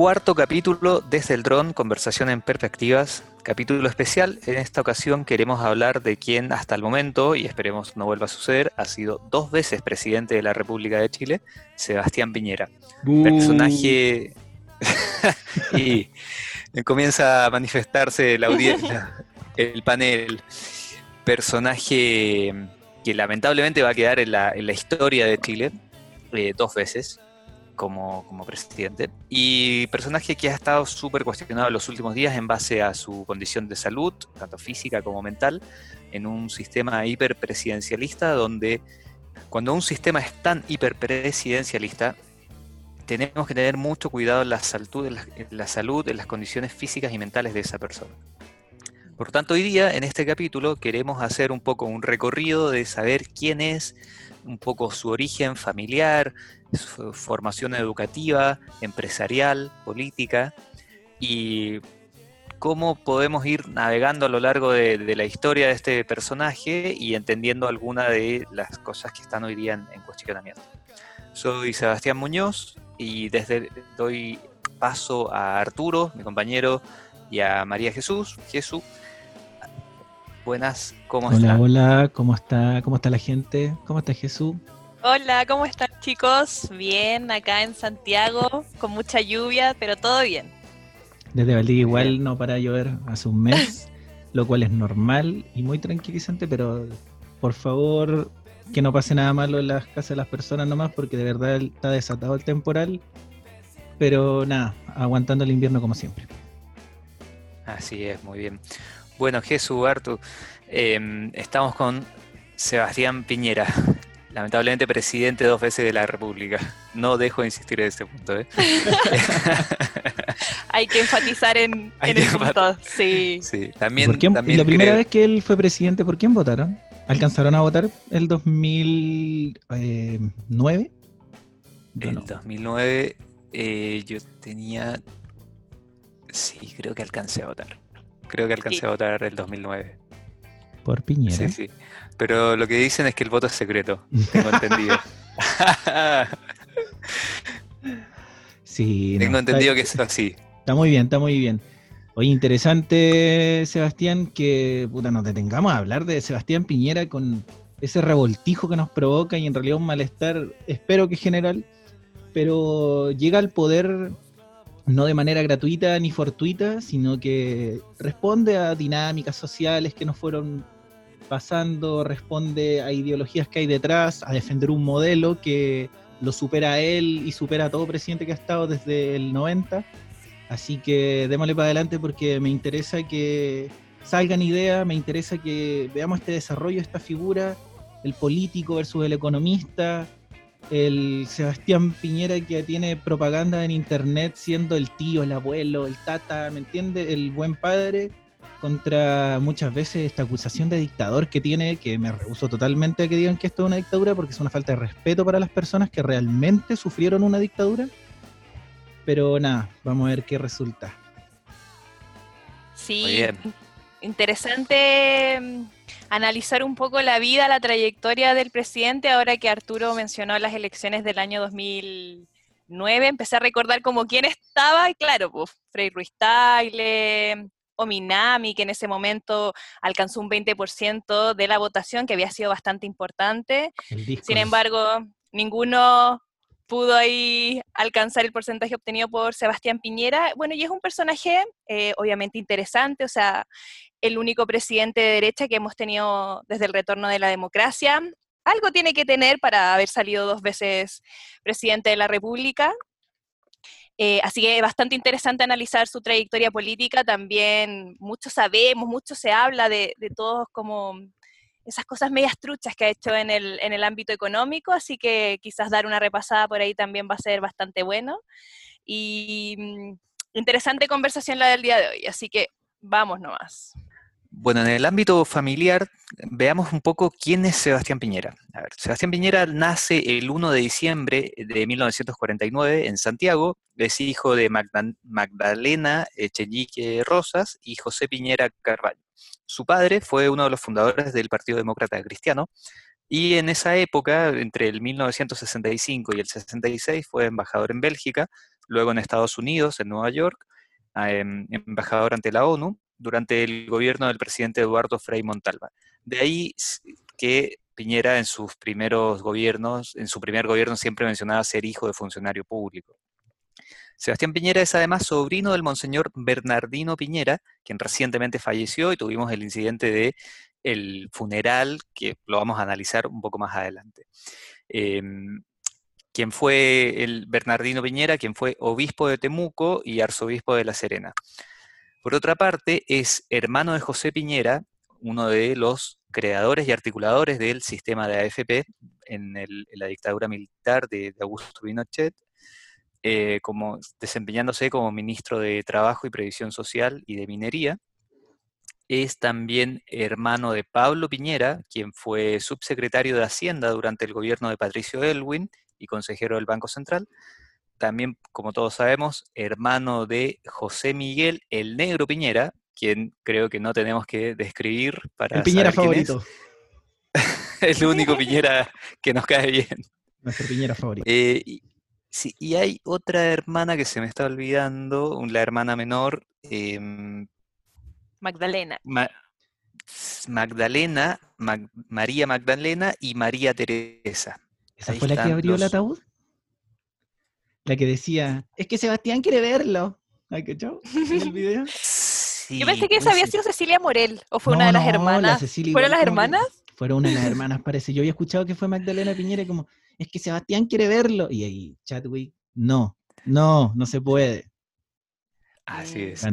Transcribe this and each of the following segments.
cuarto capítulo desde el dron, conversación en perspectivas, capítulo especial. En esta ocasión queremos hablar de quien hasta el momento, y esperemos no vuelva a suceder, ha sido dos veces presidente de la República de Chile, Sebastián Piñera. Personaje... y comienza a manifestarse la audiencia, el panel. Personaje que lamentablemente va a quedar en la, historia de Chile eh, dos veces como, presidente. Y personaje que ha estado súper cuestionado en los últimos días en base a su condición de salud, tanto física como mental, en un sistema hiperpresidencialista donde cuando un sistema es tan hiperpresidencialista, tenemos que tener mucho cuidado en la, salud, en la, salud, en las condiciones físicas y mentales de esa persona. Por tanto, hoy día en este capítulo queremos hacer un poco un recorrido de saber quién es, un poco su origen familiar, su formación educativa, empresarial, política, y cómo podemos ir navegando a lo largo de, la historia de este personaje y entendiendo alguna de las cosas que están hoy día en, cuestionamiento. Soy Sebastián Muñoz y desde doy paso a Arturo, mi compañero, y a María Jesús. Jesús, buenas, ¿cómo hola, Hola, ¿cómo está? ¿Cómo está la gente? ¿Cómo está Jesús? Hola, ¿cómo están chicos? Bien, acá en Santiago, con mucha lluvia, pero todo bien. Desde Valdivia igual no para llover hace un mes, lo cual es normal y muy tranquilizante, pero por favor que no pase nada malo en las casas de las personas nomás, porque de verdad está desatado el temporal. Pero nada, aguantando el invierno como siempre. Así es, muy bien. Bueno, Jesús, Artu, em, estamos con Sebastián Piñera lamentablemente presidente dos veces de la República. No dejo de insistir en ese punto. ¿eh? Hay que enfatizar en, el punto. Sí. También, la primera vez que él fue presidente, ¿por quién votaron? ¿Alcanzaron a votar el 2009? En el 2009 eh, yo tenía... Sí, creo que alcancé a votar. Creo que alcancé a votar el 2009. Por Piñera. Sí, sí. Pero lo que dicen es que el voto es secreto, tengo entendido. sí. Tengo entendido que es así. Está muy bien, está muy bien. Oye, interesante, Sebastián, que puta, nos detengamos a hablar de Sebastián Piñera con ese revoltijo que nos provoca y en realidad un malestar, espero que general, pero llega al poder no de manera gratuita ni fortuita, sino que responde a dinámicas sociales que nos fueron pasando, responde a ideologías que hay detrás, a defender un modelo que lo supera él y supera a todo presidente que ha estado desde el 90. Así que démosle para adelante porque me interesa que salgan ideas, me interesa que veamos este desarrollo, esta figura, el político versus el economista, el Sebastián Piñera que tiene propaganda en internet siendo el tío, el abuelo, el tata, ¿me entiende? El buen padre contra muchas veces esta acusación de dictador que tiene, que me rehuso totalmente a que digan que esto es una dictadura porque es una falta de respeto para las personas que realmente sufrieron una dictadura. Pero nada, vamos a ver qué resulta. Sí, interesante mm, analizar un poco la vida, la trayectoria del presidente, ahora que Arturo mencionó las elecciones del año 2009, empecé a recordar como quién estaba, y claro, pues Frei Ruiz Tagle, Minami, que en ese momento alcanzó un 20% de la votación, que había sido bastante importante. Sin embargo, ninguno pudo ahí alcanzar el porcentaje obtenido por Sebastián Piñera. Bueno, y es un personaje eh, obviamente interesante, o sea, el único presidente de derecha que hemos tenido desde el retorno de la democracia. Algo tiene que tener para haber salido dos veces presidente de la República. Eh, así que es bastante interesante analizar su trayectoria política. También mucho sabemos, mucho se habla de, todos como esas cosas medias truchas que ha hecho en el, en el ámbito económico, así que quizás dar una repasada por ahí también va a ser bastante bueno. Y mm, interesante conversación la del día de hoy, así que vamos nomás. Bueno, en el ámbito familiar, veamos un poco quién es Sebastián Piñera. A ver, Sebastián Piñera nace el 1 de diciembre de 1949 en Santiago, es hijo de Magdalena Echenique Rosas y José Piñera Carvalho. Su padre fue uno de los fundadores del Partido Demócrata Cristiano y en esa época, entre el 1965 y el 66, fue embajador en Bélgica, luego en Estados Unidos, en Nueva York, em, embajador ante la ONU, durante el gobierno del presidente Eduardo Frei Montalva. De ahí que Piñera en sus primeros gobiernos, en su primer gobierno siempre mencionaba ser hijo de funcionario público. Sebastián Piñera es además sobrino del monseñor Bernardino Piñera, quien recientemente falleció y tuvimos el incidente de el funeral, que lo vamos a analizar un poco más adelante. Em, quien fue el Bernardino Piñera, quien fue obispo de Temuco y arzobispo de La Serena. Por otra parte, es hermano de José Piñera, uno de los creadores y articuladores del sistema de AFP en, la dictadura militar de, Augusto Pinochet, eh, como, desempeñándose como ministro de Trabajo y Previsión Social y de Minería. Es también hermano de Pablo Piñera, quien fue subsecretario de Hacienda durante el gobierno de Patricio Elwin y consejero del Banco Central. También, como todos sabemos, hermano de José Miguel el Negro Piñera, quien creo que no tenemos que describir para. El Piñera favorito. Es. el único Piñera que nos cae bien. Nuestro Piñera favorito. Eh, y, sí, y hay otra hermana que se me está olvidando, la hermana menor. Em, Magdalena. Magdalena, María Magdalena y María Teresa. ¿Esa fue la que abrió el ataúd? La que decía, es que Sebastián quiere verlo. ¿Ay, qué chau? ¿En el video? Yo pensé que esa había sido Cecilia Morel, o fue una de las hermanas. ¿Fueron las hermanas? Fueron una de las hermanas, parece. Yo había escuchado que fue Magdalena Piñera como, es que Sebastián quiere verlo. Y ahí, Chadwick, no, no, no se puede. Así es.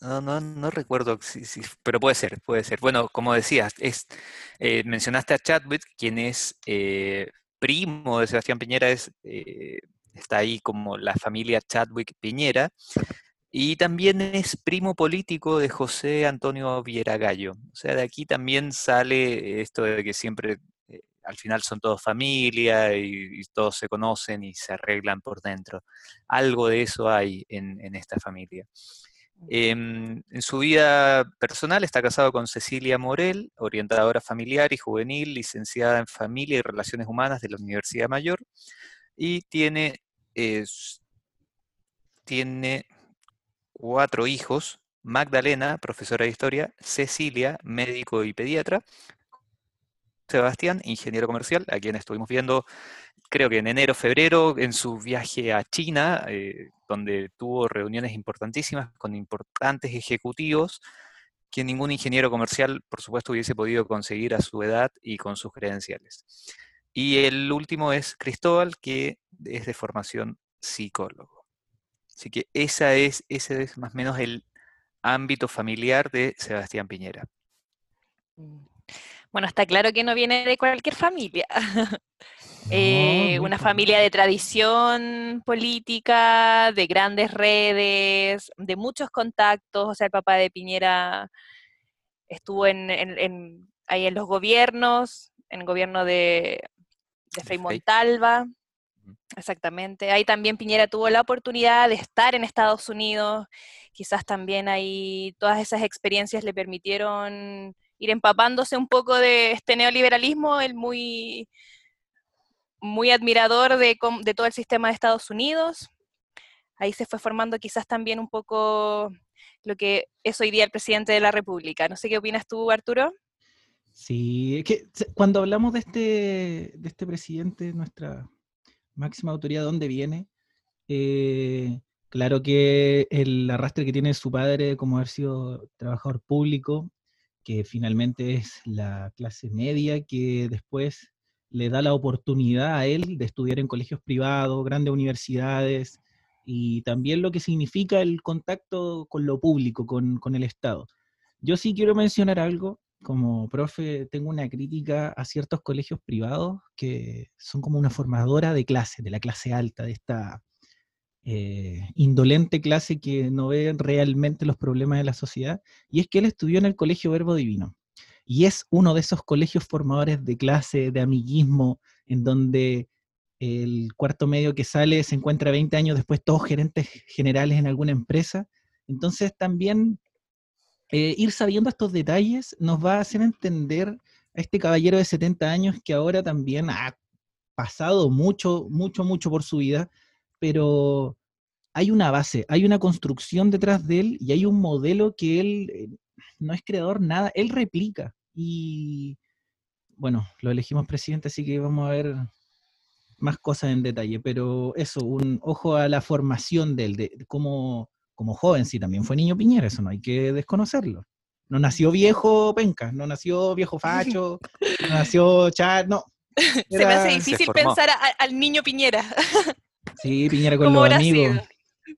no, no, no, recuerdo, pero puede ser, puede ser. Bueno, como decías, es, eh, mencionaste a Chadwick, quien es eh, primo de Sebastián Piñera, es, eh, está ahí como la familia Chadwick Piñera, y también es primo político de José Antonio Vieragallo. O sea, de aquí también sale esto de que siempre eh, al final son todos familia y, todos se conocen y se arreglan por dentro. Algo de eso hay en, esta familia. Em, en su vida personal está casado con Cecilia Morel, orientadora familiar y juvenil, licenciada en Familia y Relaciones Humanas de la Universidad Mayor, y tiene, tiene cuatro hijos, Magdalena, profesora de historia, Cecilia, médico y pediatra, Sebastián, ingeniero comercial, a quien estuvimos viendo, creo que en enero, febrero, en su viaje a China, eh, donde tuvo reuniones importantísimas con importantes ejecutivos que ningún ingeniero comercial, por supuesto, hubiese podido conseguir a su edad y con sus credenciales. Y el último es Cristóbal, que es de formación psicólogo. Así que esa es, ese es más o menos el ámbito familiar de Sebastián Piñera. Mm. Bueno, está claro que no viene de cualquier familia. Eh, una familia de tradición política, de grandes redes, de muchos contactos. O sea, el papá de Piñera estuvo en, ahí en los gobiernos, en el gobierno de, de Frei Montalva. Exactamente. Ahí también Piñera tuvo la oportunidad de estar en Estados Unidos. Quizás también ahí todas esas experiencias le permitieron ir empapándose un poco de este neoliberalismo, el muy, muy admirador de, de todo el sistema de Estados Unidos. Ahí se fue formando quizás también un poco lo que es hoy día el presidente de la República. No sé qué opinas tú, Arturo. Sí, es que cuando hablamos de este, de este presidente, nuestra máxima autoridad, ¿dónde viene? Eh, claro que el arrastre que tiene su padre como haber sido trabajador público, que finalmente es la clase media que después le da la oportunidad a él de estudiar en colegios privados, grandes universidades, y también lo que significa el contacto con lo público, con, con el Estado. Yo sí quiero mencionar algo como profe tengo una crítica a ciertos colegios privados que son como una formadora de clase, de la clase alta, de esta eh, indolente clase que no ve realmente los problemas de la sociedad. Y es que él estudió en el Colegio Verbo Divino. Y es uno de esos colegios formadores de clase, de amiguismo, en donde el cuarto medio que sale se encuentra 20 años después todos gerentes generales en alguna empresa. Entonces también eh, ir sabiendo estos detalles nos va a hacer entender a este caballero de 70 años que ahora también ha pasado mucho, mucho, mucho por su vida, pero hay una base, hay una construcción detrás de él y hay un modelo que él eh, no es creador nada, él replica. Y bueno, lo elegimos presidente, así que vamos a ver más cosas en detalle, pero eso, un ojo a la formación de él, de, como, como joven, sí, también fue niño Piñera, eso no hay que desconocerlo. No nació viejo penca, no nació viejo facho, no nació chat, no. Se me hace difícil pensar al niño Piñera. Sí, Piñera con los amigos.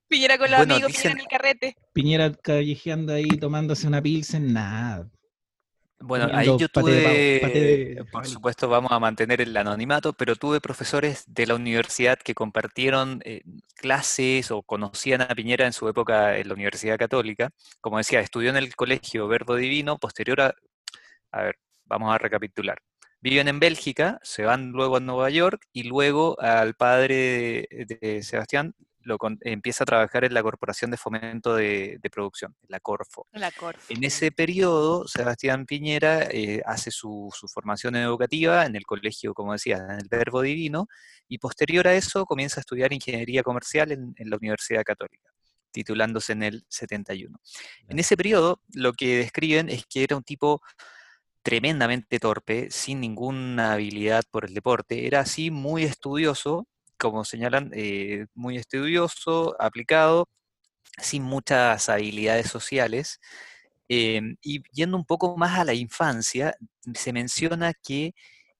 Piñera con los amigos, Piñera en el carrete. Piñera callejeando ahí, tomándose una pilsen, nada. Bueno, ahí yo tuve, por supuesto vamos a mantener el anonimato, pero tuve profesores de la universidad que compartieron eh, clases o conocían a Piñera en su época en la Universidad Católica. Como decía, estudió en el colegio Verbo Divino, posterior a, a ver, vamos a recapitular. Viven en Bélgica, se van luego a Nueva York y luego al padre de Sebastián lo, empieza a trabajar en la Corporación de Fomento de, Producción, la Corfo. La Corfo. En ese periodo, Sebastián Piñera eh, hace su, formación educativa en el colegio, como decía, en el Verbo Divino, y posterior a eso comienza a estudiar Ingeniería Comercial en, la Universidad Católica titulándose en el 71. En ese periodo, lo que describen es que era un tipo tremendamente torpe, sin ninguna habilidad por el deporte, era así muy estudioso, como señalan, eh, muy estudioso, aplicado, sin muchas habilidades sociales. Em, y yendo un poco más a la infancia, se menciona que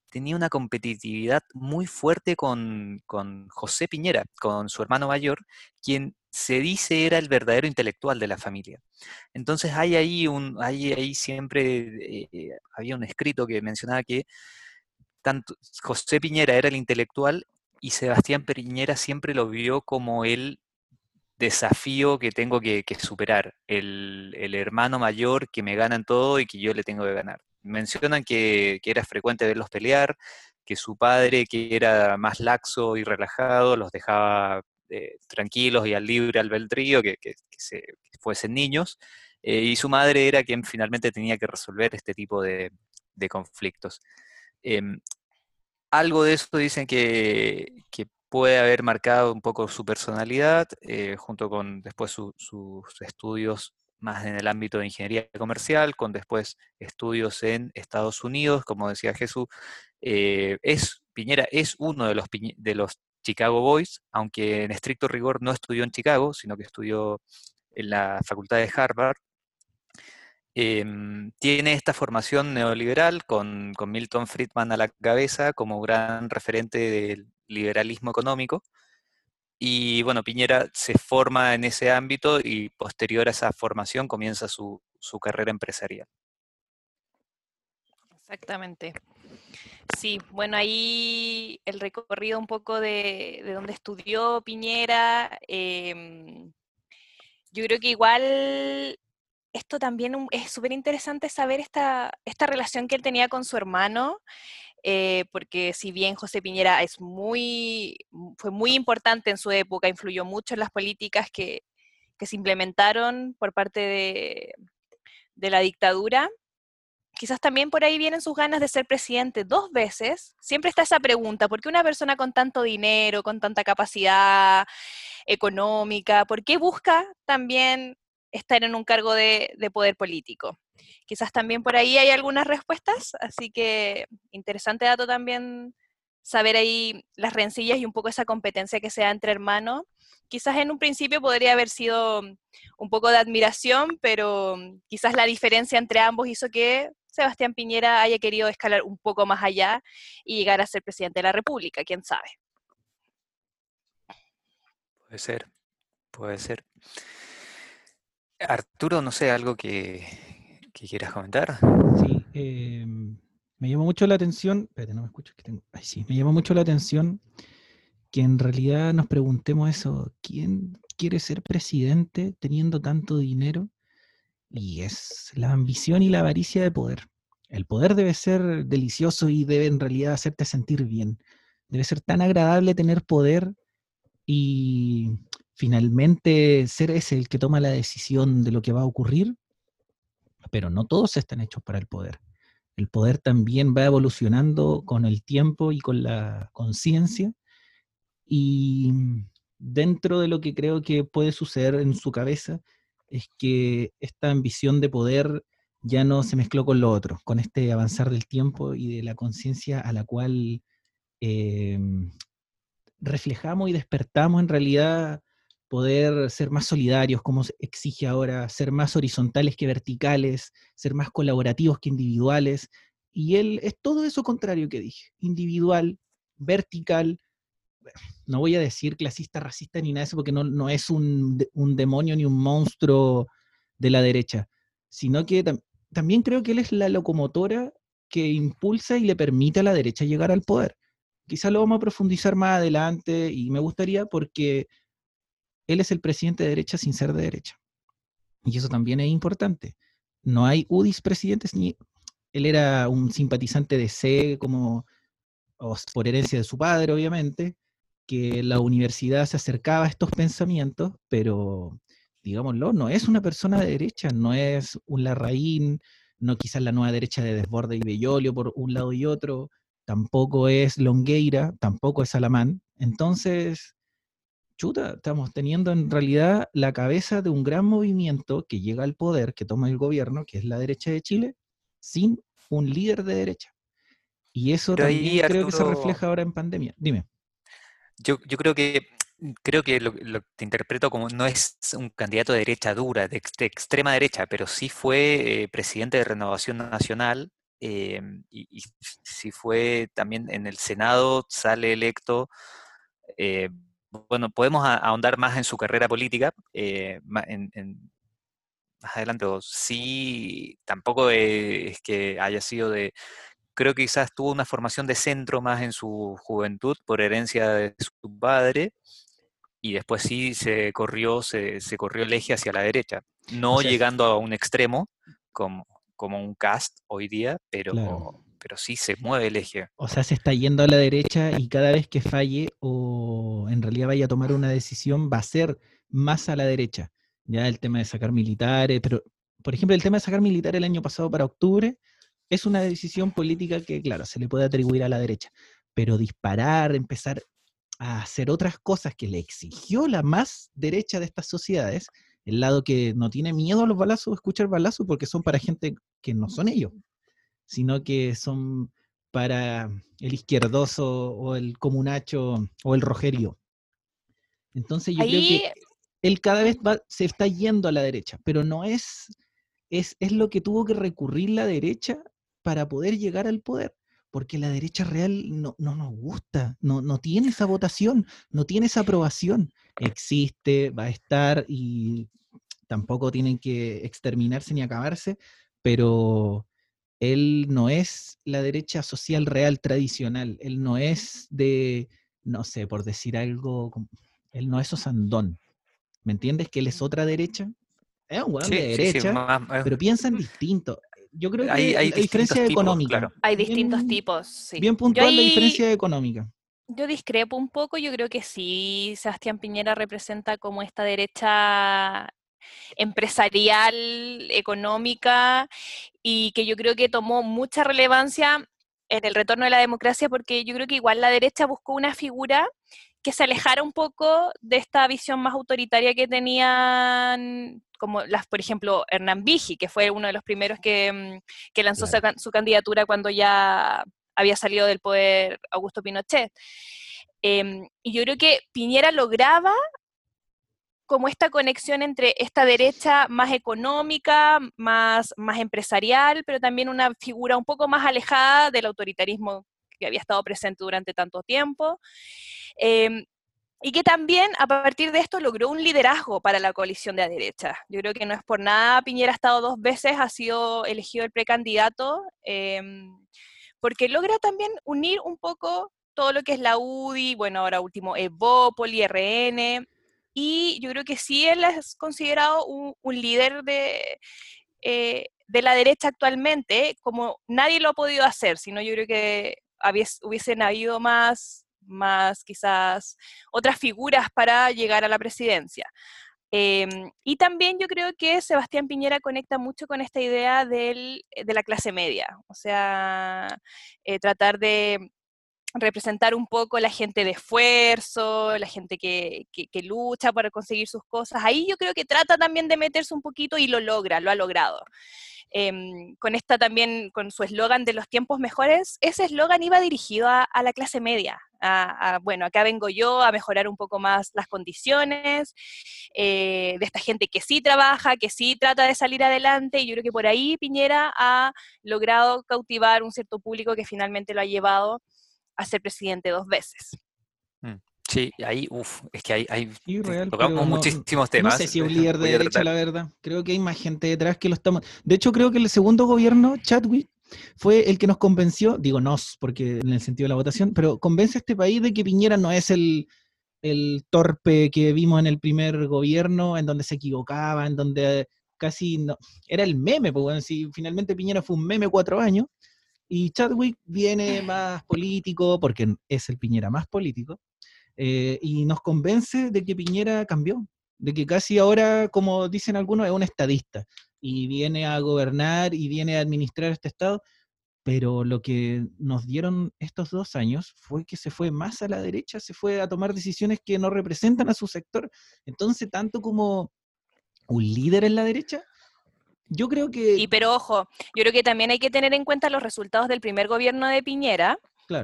tenía una competitividad muy fuerte con, José Piñera, con su hermano mayor, quien se dice era el verdadero intelectual de la familia. Entonces hay ahí un, hay ahí siempre eh, había un escrito que mencionaba que tanto José Piñera era el intelectual y Sebastián Periñera siempre lo vio como el desafío que tengo que, superar, el, hermano mayor que me gana en todo y que yo le tengo que ganar. Mencionan que, era frecuente verlos pelear, que su padre, que era más laxo y relajado, los dejaba eh, tranquilos y al libre albedrío, que, que, se, fuesen niños, eh, y su madre era quien finalmente tenía que resolver este tipo de, conflictos. Em, algo de eso dicen que, puede haber marcado un poco su personalidad, eh, junto con después sus estudios más en el ámbito de ingeniería comercial, con después estudios en Estados Unidos, como decía Jesús. Eh, es, Piñera es uno de los, de los Chicago Boys, aunque en estricto rigor no estudió en Chicago, sino que estudió en la Facultad de Harvard, Em, tiene esta formación neoliberal con, Milton Friedman a la cabeza como gran referente del liberalismo económico. Y bueno, Piñera se forma en ese ámbito y posterior a esa formación comienza su, carrera empresarial. Exactamente. Sí, bueno, ahí el recorrido un poco de, de donde estudió Piñera. Em, yo creo que igual esto también es súper interesante saber esta, esta relación que él tenía con su hermano, eh, porque si bien José Piñera es muy, fue muy importante en su época, influyó mucho en las políticas que, se implementaron por parte de, de la dictadura, quizás también por ahí vienen sus ganas de ser presidente dos veces. Siempre está esa pregunta, ¿por qué una persona con tanto dinero, con tanta capacidad económica, por qué busca también estar en un cargo de, poder político. Quizás también por ahí hay algunas respuestas, así que interesante dato también saber ahí las rencillas y un poco esa competencia que se da entre hermanos. Quizás en un principio podría haber sido un poco de admiración, pero quizás la diferencia entre ambos hizo que Sebastián Piñera haya querido escalar un poco más allá y llegar a ser presidente de la República, quién sabe. Puede ser, puede ser. Arturo, no sé, algo que, quieras comentar. Sí, em, me llamó mucho la atención, espérate, no me escucho, que ay, sí, me llamó mucho la atención que en realidad nos preguntemos eso, ¿quién quiere ser presidente teniendo tanto dinero? Y es la ambición y la avaricia de poder. El poder debe ser delicioso y debe en realidad hacerte sentir bien. Debe ser tan agradable tener poder y finalmente ser ese el que toma la decisión de lo que va a ocurrir, pero no todos están hechos para el poder. El poder también va evolucionando con el tiempo y con la conciencia y dentro de lo que creo que puede suceder en su cabeza es que esta ambición de poder ya no se mezcló con lo otro, con este avanzar del tiempo y de la conciencia a la cual em, reflejamos y despertamos en realidad poder ser más solidarios, como exige ahora, ser más horizontales que verticales, ser más colaborativos que individuales. Y él es todo eso contrario que dije, individual, vertical, no voy a decir clasista, racista ni nada de eso, porque no, no es un, demonio ni un monstruo de la derecha, sino que también creo que él es la locomotora que impulsa y le permite a la derecha llegar al poder. Quizá lo vamos a profundizar más adelante y me gustaría porque él es el presidente de derecha sin ser de derecha. Y eso también es importante. No hay UDIs presidentes ni... Él era un simpatizante de C como por herencia de su padre, obviamente, que la universidad se acercaba a estos pensamientos, pero digámoslo, no es una persona de derecha, no es un Larraín, no quizás la nueva derecha de Desborde y Bellolio por un lado y otro, tampoco es Longueira, tampoco es Alamán. Entonces, chuta, estamos teniendo en realidad la cabeza de un gran movimiento que llega al poder, que toma el gobierno, que es la derecha de Chile, sin un líder de derecha. Y eso también creo que se refleja ahora en pandemia. Dime. Yo, yo creo que creo que lo, te interpreto como no es un candidato de derecha dura, de, extrema derecha, pero sí fue eh, presidente de Renovación Nacional em, y, sí fue también en el Senado, sale electo. Eh, bueno, podemos ahondar más en su carrera política eh, más adelante. Sí, tampoco es que haya sido de creo que quizás tuvo una formación de centro más en su juventud por herencia de su padre y después sí se corrió, se, corrió el eje hacia la derecha, no llegando a un extremo como, como un cast hoy día, pero, pero sí se mueve el eje. O sea, se está yendo a la derecha y cada vez que falle o en realidad vaya a tomar una decisión va a ser más a la derecha. Ya el tema de sacar militares, pero por ejemplo el tema de sacar militares el año pasado para octubre es una decisión política que, claro, se le puede atribuir a la derecha, pero disparar, empezar a hacer otras cosas que le exigió la más derecha de estas sociedades, el lado que no tiene miedo a los balazos, escuchar balazos, porque son para gente que no son ellos, sino que son para el izquierdoso o el comunacho o el rogerio. Entonces yo creo que él cada vez se está yendo a la derecha, pero no es, es, es lo que tuvo que recurrir la derecha para poder llegar al poder, porque la derecha real no, nos gusta, no, no tiene esa votación, no tiene esa aprobación. Existe, va a estar y tampoco tienen que exterminarse ni acabarse, pero él no es la derecha social real tradicional, él no es de, no sé, por decir algo, él no es Osandón. ¿Me entiendes? Que él es otra derecha. Es un de derecha, pero piensan distinto yo creo que hay, hay, diferencia económica. Hay distintos tipos, sí. Bien puntual la diferencia económica. Yo discrepo un poco, yo creo que sí, Sebastián Piñera representa como esta derecha empresarial, económica, y que yo creo que tomó mucha relevancia en el retorno de la democracia, porque yo creo que igual la derecha buscó una figura que se alejara un poco de esta visión más autoritaria que tenían como las, por ejemplo, Hernán Vigi, que fue uno de los primeros que, mm, lanzó su, candidatura cuando ya había salido del poder Augusto Pinochet. Em, y yo creo que Piñera lograba como esta conexión entre esta derecha más económica, más, más empresarial, pero también una figura un poco más alejada del autoritarismo que había estado presente durante tanto tiempo. Em, y que también a partir de esto logró un liderazgo para la coalición de la derecha. Yo creo que no es por nada, Piñera ha estado dos veces, ha sido elegido el precandidato, em, porque logra también unir un poco todo lo que es la UDI, bueno, ahora último Evópoli, RN, y yo creo que sí él es considerado un, líder de, eh, de la derecha actualmente, como nadie lo ha podido hacer, sino yo creo que hubiesen habido más más quizás otras figuras para llegar a la presidencia. Em, y también yo creo que Sebastián Piñera conecta mucho con esta idea de la clase media, o sea, eh, tratar de representar un poco la gente de esfuerzo, la gente que, que, lucha para conseguir sus cosas. Ahí yo creo que trata también de meterse un poquito y lo logra, lo ha logrado. Em, con esta también, con su eslogan de los tiempos mejores, ese eslogan iba dirigido a, la clase media, a, bueno, acá vengo yo a mejorar un poco más las condiciones eh, de esta gente que sí trabaja, que sí trata de salir adelante, y yo creo que por ahí Piñera ha logrado cautivar un cierto público que finalmente lo ha llevado a ser presidente dos veces. Mm. Sí, ahí, uff, es que hay, hay tocamos muchísimos temas. No sé si es un líder de derecha, la verdad. Creo que hay más gente detrás que lo estamos. De hecho, creo que el segundo gobierno, Chadwick, fue el que nos convenció, digo nos, porque en el sentido de la votación, pero convence a este país de que Piñera no es el, el torpe que vimos en el primer gobierno, en donde se equivocaba, en donde casi no. Era el meme, bueno, si finalmente Piñera fue un meme cuatro años, y Chadwick viene más político, porque es el Piñera más político, eh, y nos convence de que Piñera cambió, de que casi ahora, como dicen algunos, es un estadista y viene a gobernar y viene a administrar este Estado, pero lo que nos dieron estos dos años fue que se fue más a la derecha, se fue a tomar decisiones que no representan a su sector. Entonces, tanto como un líder en la derecha, yo creo que... Y pero ojo, yo creo que también hay que tener en cuenta los resultados del primer gobierno de Piñera,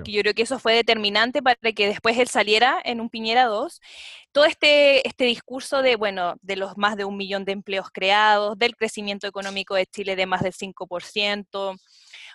yo creo que eso fue determinante para que después él saliera en un Piñera 2. Todo este, este discurso de, bueno, de los más de un millón de empleos creados, del crecimiento económico de Chile de más del 5%.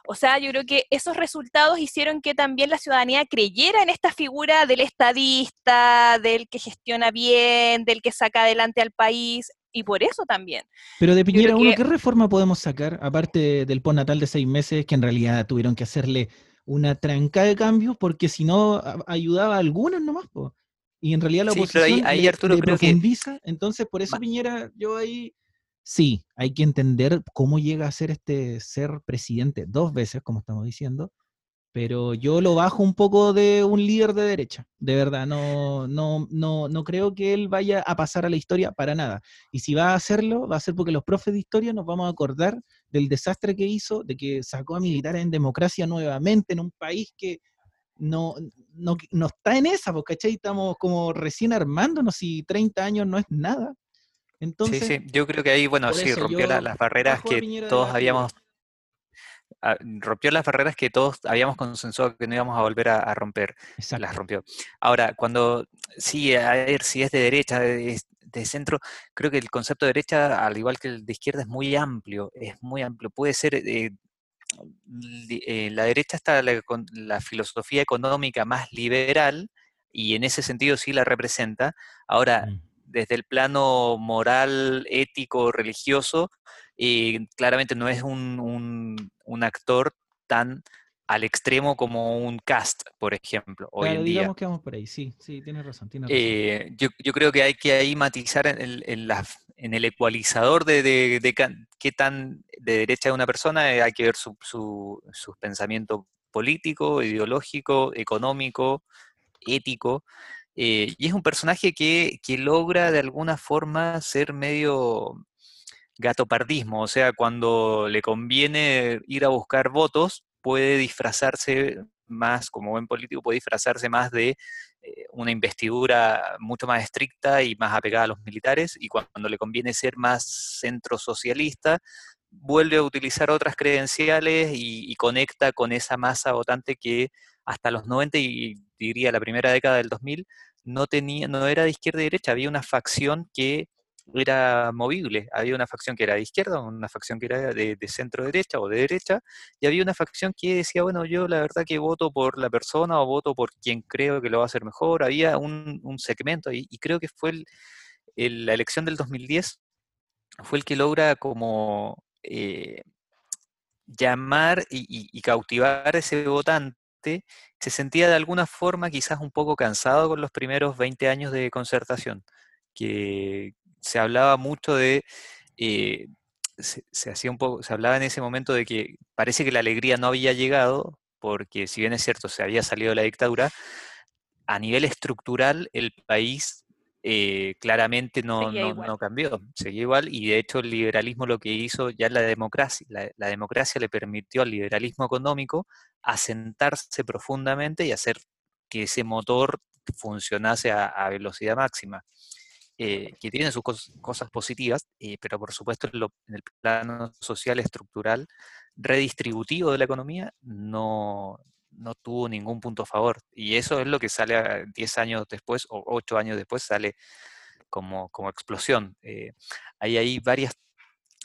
O sea, yo creo que esos resultados hicieron que también la ciudadanía creyera en esta figura del estadista, del que gestiona bien, del que saca adelante al país, y por eso también. Pero de Piñera, uno, ¿qué reforma podemos sacar, aparte del natal de seis meses, que en realidad tuvieron que hacerle una tranca de cambios porque si no ayudaba a algunos nomás, Y en realidad la oposición ahí, Arturo, creo que... entonces por eso Piñera, yo ahí sí, hay que entender cómo llega a ser este ser presidente dos veces, como estamos diciendo, pero yo lo bajo un poco de un líder de derecha, de verdad, no, no, no, no creo que él vaya a pasar a la historia para nada. Y si va a hacerlo, va a ser porque los profes de historia nos vamos a acordar del desastre que hizo, de que sacó a militares en democracia nuevamente en un país que no, no, no está en esa, porque Estamos como recién armándonos y 30 años no es nada. Entonces, sí, sí, yo creo que ahí, bueno, sí, rompió las barreras que todos habíamos rompió las barreras que todos habíamos consensuado que no íbamos a volver a, romper. Las rompió. Ahora, cuando, sí, a ver, si es de derecha, de, centro, creo que el concepto de derecha, al igual que el de izquierda, es muy amplio, es muy amplio. Puede ser, eh, eh, la derecha está con la filosofía económica más liberal, y en ese sentido sí la representa. Ahora, mm. desde el plano moral, ético, religioso, y claramente no es un, actor tan al extremo como un cast, por ejemplo, hoy en digamos día. que vamos por ahí, sí, sí, tienes razón. Eh, yo, creo que hay que ahí matizar en el, en el ecualizador de, qué tan de derecha es una persona, eh, hay que ver su, su, pensamiento político, ideológico, económico, ético, eh, y es un personaje que, que, logra de alguna forma ser medio gatopardismo, o sea, cuando le conviene ir a buscar votos, puede disfrazarse más, como buen político, puede disfrazarse más de eh, una investidura mucho más estricta y más apegada a los militares, y cuando le conviene ser más centro socialista, vuelve a utilizar otras credenciales y, conecta con esa masa votante que hasta los 90 y diría la primera década del 2000 no tenía, no era de izquierda y derecha, había una facción que era movible. Había una facción que era de izquierda, una facción que era de, centro derecha o de derecha, y había una facción que decía, bueno, yo la verdad que voto por la persona o voto por quien creo que lo va a hacer mejor. Había un, segmento y creo que fue la elección del 2010, fue el que logra como eh, llamar y, y cautivar a ese votante se sentía de alguna forma quizás un poco cansado con los primeros 20 años de concertación, que, se hablaba mucho de, eh, se, hacía un poco, se hablaba en ese momento de que parece que la alegría no había llegado, porque si bien es cierto, se había salido de la dictadura, a nivel estructural el país eh, claramente no, no, cambió, seguía igual y de hecho el liberalismo lo que hizo ya la democracia, la, democracia le permitió al liberalismo económico asentarse profundamente y hacer que ese motor funcionase a, velocidad máxima. Eh, que tiene sus cosas positivas, eh, pero por supuesto en, el plano social estructural redistributivo de la economía no, no tuvo ningún punto a favor. Y eso es lo que sale 10 años después o 8 años después, sale como, como explosión. Eh, hay ahí varias...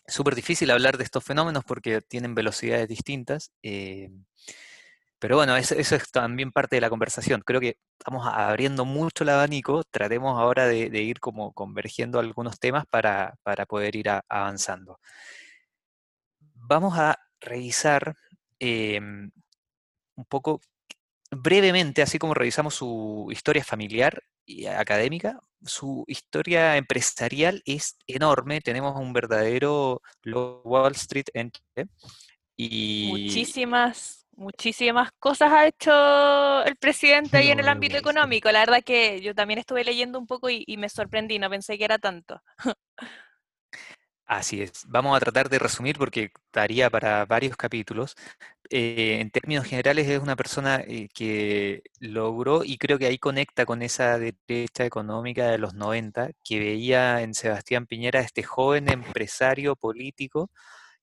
Súper difícil hablar de estos fenómenos porque tienen velocidades distintas. Pero bueno, eso, es también parte de la conversación. Creo que estamos abriendo mucho el abanico. Tratemos ahora de, ir como convergiendo algunos temas para, poder ir avanzando. Vamos a revisar em, un poco brevemente, así como revisamos su historia familiar y académica, su historia empresarial es enorme. Tenemos un verdadero Wall Street en Y... Muchísimas, muchísimas cosas ha hecho el presidente ahí en el ámbito económico. La verdad que yo también estuve leyendo un poco y, y me sorprendí, no pensé que era tanto. Así es. Vamos a tratar de resumir porque daría para varios capítulos. Eh, en términos generales es una persona eh, que logró, y creo que ahí conecta con esa derecha económica de los 90, que veía en Sebastián Piñera este joven empresario político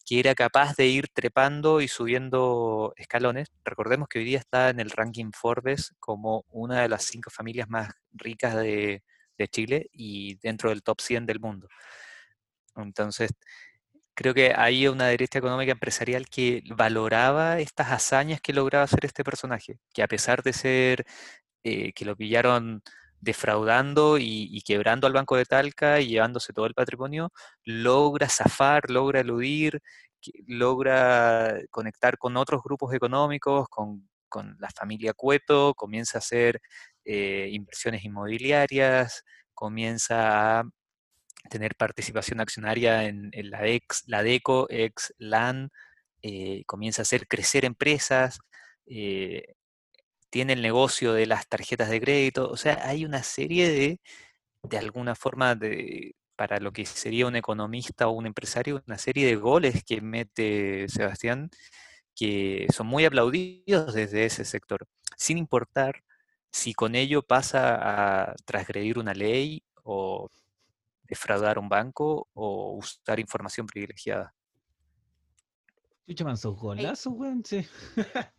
que era capaz de ir trepando y subiendo escalones. Recordemos que hoy día está en el ranking Forbes como una de las cinco familias más ricas de, Chile y dentro del top 100 del mundo. Entonces, creo que hay una derecha económica empresarial que valoraba estas hazañas que lograba hacer este personaje, que a pesar de ser eh, que lo pillaron defraudando y, quebrando al Banco de Talca y llevándose todo el patrimonio, logra zafar, logra eludir, logra conectar con otros grupos económicos, con, la familia Cueto, comienza a hacer eh, inversiones inmobiliarias, comienza a tener participación accionaria en, la, ex, la DECO, ex LAN, eh, comienza a hacer crecer empresas, eh, tiene el negocio de las tarjetas de crédito, o sea, hay una serie de, de alguna forma, de, para lo que sería un economista o un empresario, una serie de goles que mete Sebastián que son muy aplaudidos desde ese sector, sin importar si con ello pasa a transgredir una ley o defraudar un banco o usar información privilegiada. Chucha manso, golazo, weón, sí.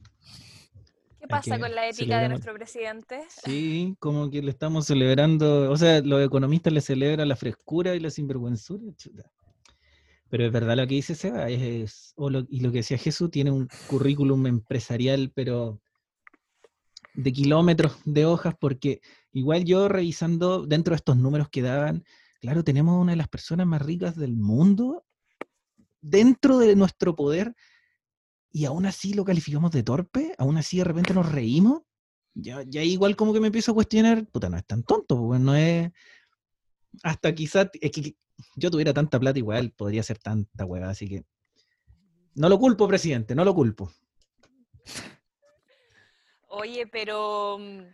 ¿Qué pasa con la ética de nuestro presidente? Sí, como que le estamos celebrando, o sea, los economistas le celebran la frescura y la sinvergüenzura, Pero es verdad lo que dice Seba, es, y lo que decía Jesús, tiene un currículum empresarial, pero de kilómetros de hojas, porque igual yo revisando dentro de estos números que daban, Claro, tenemos una de las personas más ricas del mundo dentro de nuestro poder y aún así lo calificamos de torpe, aún así de repente nos reímos. Ya, ya igual como que me empiezo a cuestionar, puta, no es tan tonto, porque no es... Hasta quizás, es que yo tuviera tanta plata igual, podría ser tanta hueá, así que... No lo culpo, presidente, no lo culpo. Oye, pero... Mm,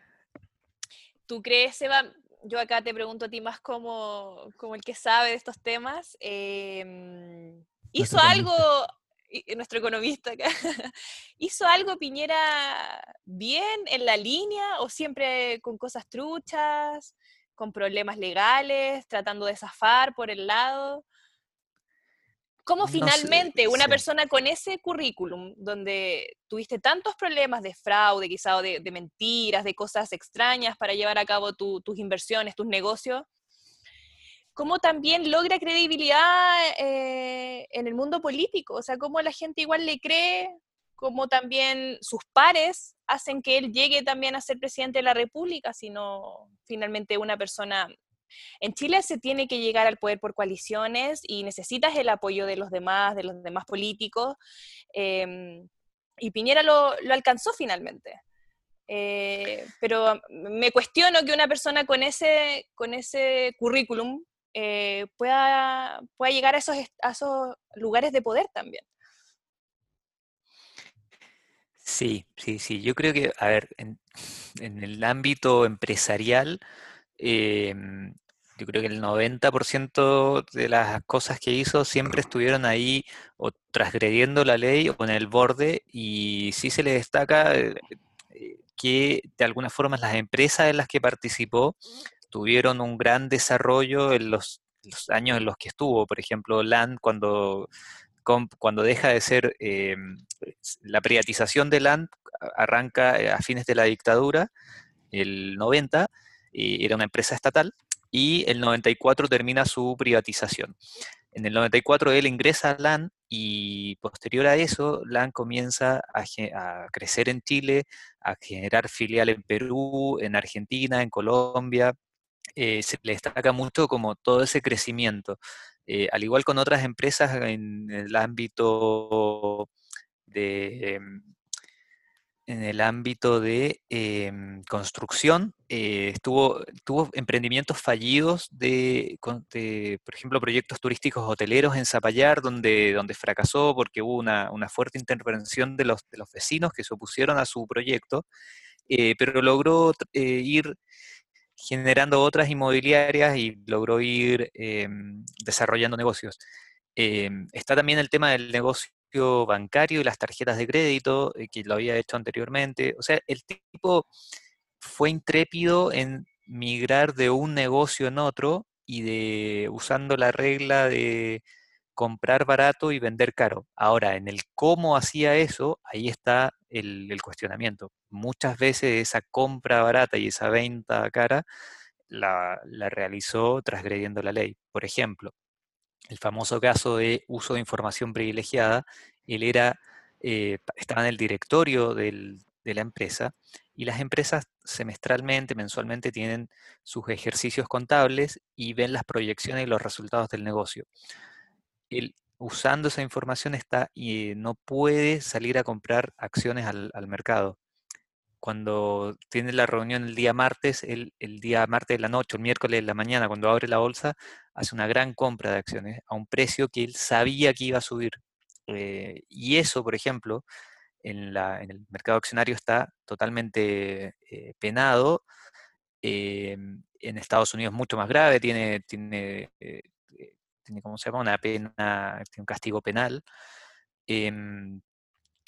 ¿Tú crees, Seba, yo acá te pregunto a ti más como, como el que sabe de estos temas. Em, ¿Hizo algo, nuestro economista acá, ¿hizo algo Piñera bien en la línea o siempre con cosas truchas, con problemas legales, tratando de zafar por el lado? ¿Cómo finalmente una persona con ese currículum, donde tuviste tantos problemas de fraude, quizá de, mentiras, de cosas extrañas para llevar a cabo tus inversiones, tus negocios, cómo también logra credibilidad eh, en el mundo político? O sea, cómo la gente igual le cree, cómo también sus pares hacen que él llegue también a ser presidente de la República, sino finalmente una persona en Chile se tiene que llegar al poder por coaliciones y necesitas el apoyo de los demás, de los demás políticos. Em, y Piñera lo, alcanzó finalmente. Eh, pero me cuestiono que una persona con ese, con ese currículum eh, pueda, pueda llegar a esos, esos lugares de poder también. Sí, sí, sí. Yo creo que, a ver, en, el ámbito empresarial, em, yo creo que el 90% de las cosas que hizo siempre estuvieron ahí o transgrediendo la ley o en el borde y sí se le destaca eh, eh, que de alguna forma las empresas en las que participó tuvieron un gran desarrollo en los, años en los que estuvo. Por ejemplo, Land cuando, cuando deja de ser eh, la privatización de Land arranca a fines de la dictadura, el 90, era una empresa estatal y el 94 termina su privatización. En el 94 él ingresa a LAN y posterior a eso LAN comienza a, crecer en Chile, a generar filial en Perú, en Argentina, en Colombia. Eh, se le destaca mucho como todo ese crecimiento. Eh, al igual con otras empresas en el ámbito de, em, en el ámbito de em, construcción, eh, estuvo, tuvo emprendimientos fallidos de, por ejemplo, proyectos turísticos hoteleros en Zapallar, donde, donde fracasó porque hubo una, fuerte intervención de los, de los, vecinos que se opusieron a su proyecto, pero logró ir generando otras inmobiliarias y logró ir em, desarrollando negocios. Em, está también el tema del negocio bancario y las tarjetas de crédito, eh, que lo había hecho anteriormente. O sea, el tipo fue intrépido en migrar de un negocio en otro y de usando la regla de comprar barato y vender caro. Ahora, en el cómo hacía eso, ahí está el, cuestionamiento. Muchas veces esa compra barata y esa venta cara la, realizó transgrediendo la ley. Por ejemplo, el famoso caso de uso de información privilegiada, él era, eh, estaba en el directorio de la empresa y las empresas semestralmente, mensualmente tienen sus ejercicios contables y ven las proyecciones y los resultados del negocio. Usando esa información, está y no puede salir a comprar acciones al, mercado cuando tiene la reunión el día martes, el, día martes de la noche, el miércoles de la mañana, cuando abre la bolsa, hace una gran compra de acciones a un precio que él sabía que iba a subir. Eh, y eso, por ejemplo, en, el mercado accionario está totalmente eh, penado. Eh, en Estados Unidos mucho más grave, tiene, tiene, tiene, ¿cómo se llama? Una pena, tiene un castigo penal. Em,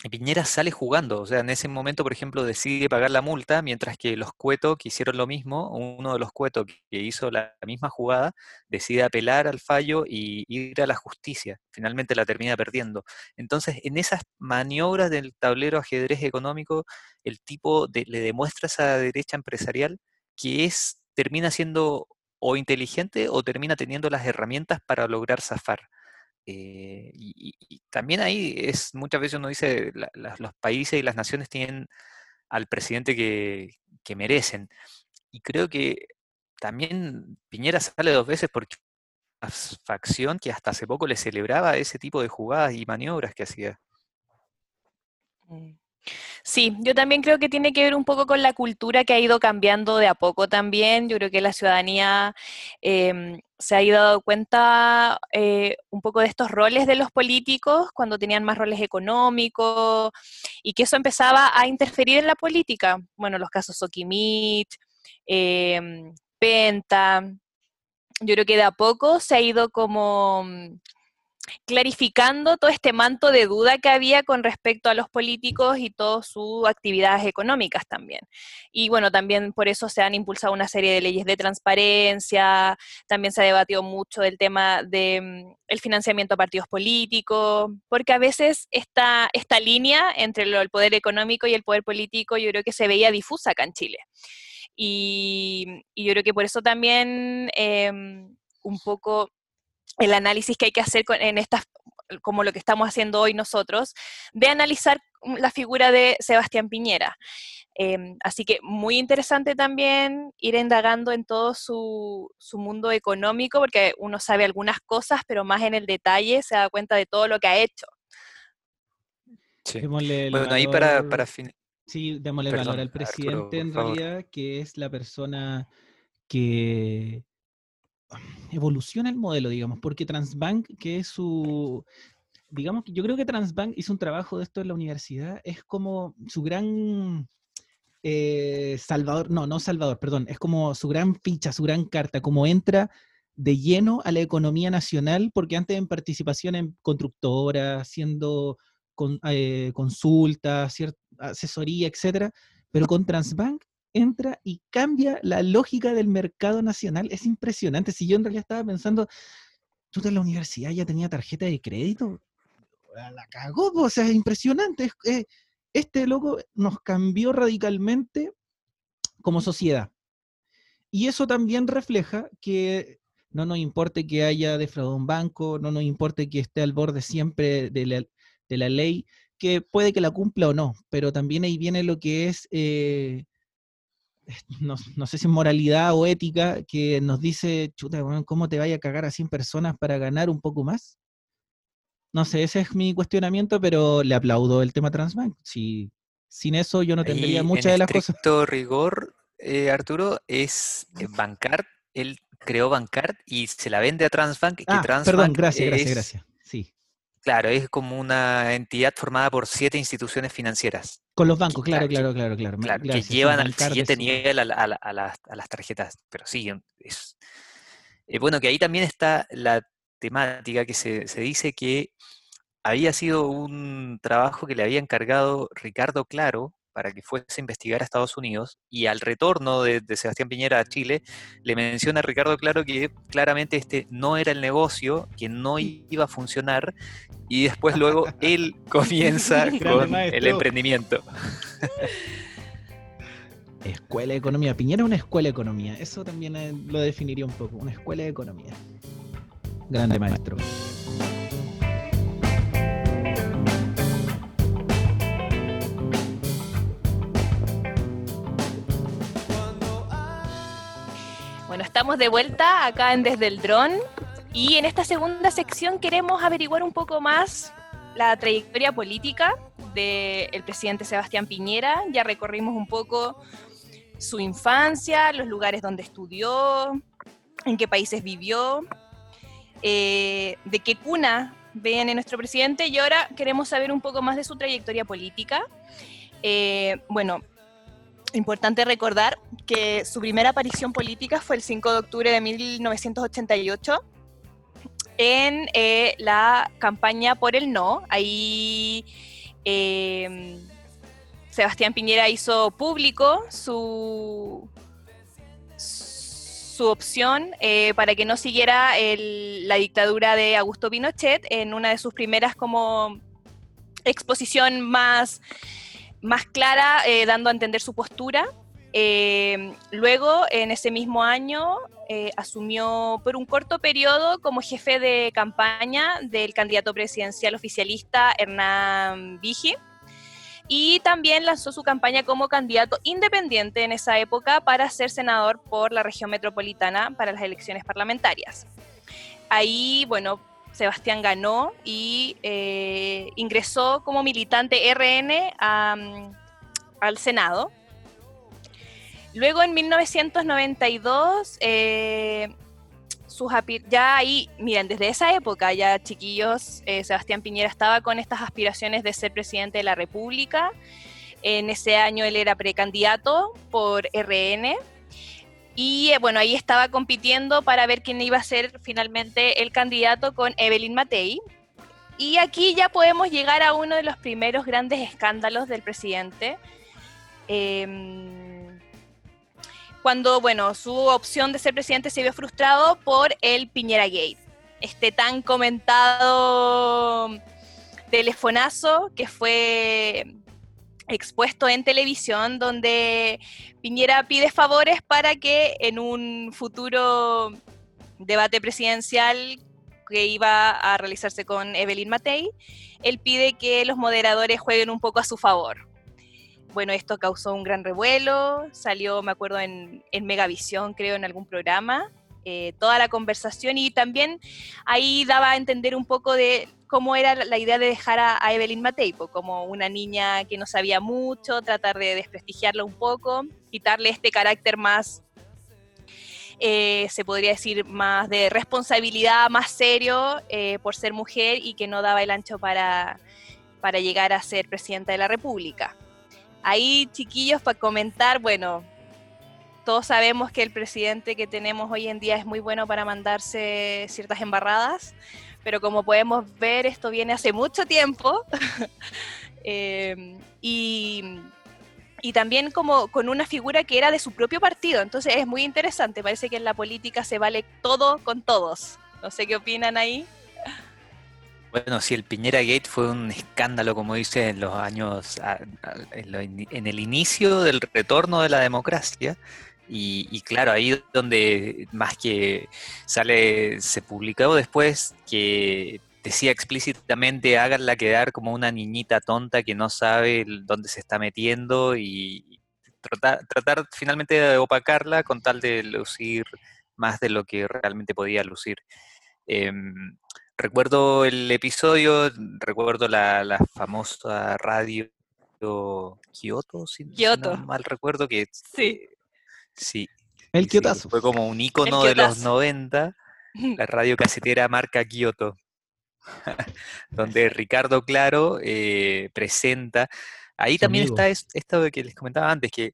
Piñera sale jugando, o sea, en ese momento, por ejemplo, decide pagar la multa, mientras que los Cueto, que hicieron lo mismo, uno de los Cueto que hizo la misma jugada, decide apelar al fallo y ir a la justicia. Finalmente la termina perdiendo. Entonces, en esas maniobras del tablero ajedrez económico, el tipo le demuestra a esa derecha empresarial que es, termina siendo o inteligente o termina teniendo las herramientas para lograr zafar. Eh, y, también ahí es, muchas veces uno dice, los países y las naciones tienen al presidente que, merecen. Y creo que también Piñera sale dos veces porque una facción que hasta hace poco le celebraba ese tipo de jugadas y maniobras que hacía. Mm. Sí, yo también creo que tiene que ver un poco con la cultura que ha ido cambiando de a poco también. Yo creo que la ciudadanía em, se ha ido dando cuenta eh, un poco de estos roles de los políticos cuando tenían más roles económicos y que eso empezaba a interferir en la política. Bueno, los casos Sokimit, em, Penta. Yo creo que de a poco se ha ido como clarificando todo este manto de duda que había con respecto a los políticos y todas sus actividades económicas también. Y bueno, también por eso se han impulsado una serie de leyes de transparencia, también se ha debatido mucho del tema del mm, financiamiento a partidos políticos, porque a veces esta, esta línea entre el poder económico y el poder político yo creo que se veía difusa acá en Chile. Y, yo creo que por eso también em, un poco el análisis que hay que hacer en estas, como lo que estamos haciendo hoy nosotros, de analizar la figura de Sebastián Piñera. Em, así que muy interesante también ir indagando en todo su, mundo económico, porque uno sabe algunas cosas, pero más en el detalle se da cuenta de todo lo que ha hecho. Sí. bueno, ahí para, para Sí, démosle valor al presidente en realidad, que es la persona que evoluciona el modelo, digamos, porque Transbank, que es su, digamos, yo creo que Transbank hizo un trabajo de esto en la universidad, es como su gran, eh, Salvador, no, no Salvador, perdón, es como su gran ficha, su gran carta, como entra de lleno a la economía nacional, porque antes en participación en constructora, haciendo con, eh, consultas, asesoría, etcétera, pero con Transbank entra y cambia la lógica del mercado nacional. Es impresionante. Si yo en realidad estaba pensando, tú en la universidad ya tenía tarjeta de crédito, la cagó, o sea, es impresionante. este loco nos cambió radicalmente como sociedad. Y eso también refleja que no nos importe que haya defraudado un banco, no nos importe que esté al borde siempre de la, de la ley, que puede que la cumpla o no, pero también ahí viene lo que es, eh, no, sé si moralidad o ética, que nos dice, chuta, ¿cómo te vaya a cagar a 100 personas para ganar un poco más? No sé, ese es mi cuestionamiento, pero le aplaudo el tema Transbank. Si, sin eso yo no tendría muchas de las cosas. rigor, eh, Arturo, es eh, bancar, él creó Bancard y se la vende a Transbank. Ah, perdón, gracias, gracias, gracias. Claro, es como una entidad formada por siete instituciones financieras. Con los bancos, claro, claro, claro, claro. que llevan al siguiente nivel a, las, tarjetas. Pero sí, es, eh, bueno, que ahí también está la temática que se, se dice que había sido un trabajo que le había encargado Ricardo Claro, para que fuese a investigar a Estados Unidos y al retorno de, Sebastián Piñera a Chile le menciona a Ricardo Claro que claramente este no era el negocio, que no iba a funcionar y después luego él comienza con el emprendimiento. Escuela de Economía. Piñera es una escuela de economía. Eso también eh, lo definiría un poco. Una escuela de economía. Grande maestro. Estamos de vuelta acá en Desde el Dron y en esta segunda sección queremos averiguar un poco más la trayectoria política del presidente Sebastián Piñera. Ya recorrimos un poco su infancia, los lugares donde estudió, en qué países vivió, eh, de qué cuna viene nuestro presidente y ahora queremos saber un poco más de su trayectoria política. Eh, bueno, Importante recordar que su primera aparición política fue el 5 de octubre de 1988 en eh, la campaña por el no. Ahí em, Sebastián Piñera hizo público su, su opción eh, para que no siguiera la dictadura de Augusto Pinochet en una de sus primeras como exposición más más clara, eh, dando a entender su postura. Eh, luego, en ese mismo año, eh, asumió por un corto periodo como jefe de campaña del candidato presidencial oficialista Hernán Vigi y también lanzó su campaña como candidato independiente en esa época para ser senador por la región metropolitana para las elecciones parlamentarias. Ahí, bueno, Sebastián ganó y eh, ingresó como militante RN al Senado. Luego en 1992, eh, ya ahí, miren, desde esa época ya chiquillos, eh, Sebastián Piñera estaba con estas aspiraciones de ser presidente de la República. En ese año él era precandidato por RN y eh, bueno, ahí estaba compitiendo para ver quién iba a ser finalmente el candidato con Evelyn Matei. Y aquí ya podemos llegar a uno de los primeros grandes escándalos del presidente. Em, cuando, bueno, su opción de ser presidente se vio frustrado por el Piñera Gate. Este tan comentado telefonazo que fue expuesto en televisión donde Piñera pide favores para que en un futuro debate presidencial que iba a realizarse con Evelyn Matei, él pide que los moderadores jueguen un poco a su favor. Bueno, esto causó un gran revuelo, salió, me acuerdo, en, en Megavisión, creo, en algún programa, eh, toda la conversación y también ahí daba a entender un poco de cómo era la idea de dejar a, Evelyn Mateipo, como una niña que no sabía mucho, tratar de desprestigiarla un poco, quitarle este carácter más, eh, se podría decir, más de responsabilidad, más serio eh, por ser mujer y que no daba el ancho para, para llegar a ser presidenta de la República. ahí, chiquillos, para comentar, bueno, todos sabemos que el presidente que tenemos hoy en día es muy bueno para mandarse ciertas embarradas, pero como podemos ver, esto viene hace mucho tiempo. Eh, y, también como con una figura que era de su propio partido. Entonces es muy interesante. Parece que en la política se vale todo con todos. No sé qué opinan ahí. Bueno, sí, el Piñera Gate fue un escándalo, como dice, en los años, en el inicio del retorno de la democracia. Y, claro, ahí donde más que sale, se publicó después que decía explícitamente háganla quedar como una niñita tonta que no sabe dónde se está metiendo y tratar, tratar finalmente de opacarla con tal de lucir más de lo que realmente podía lucir. Em, recuerdo el episodio, recuerdo la, famosa radio Kyoto, si, no mal recuerdo, que sí. Sí. El Kyotazo. fue como un icono de los 90, la radio casetera marca Kyoto, donde Ricardo Claro eh, presenta. Ahí también está esto que les comentaba antes, que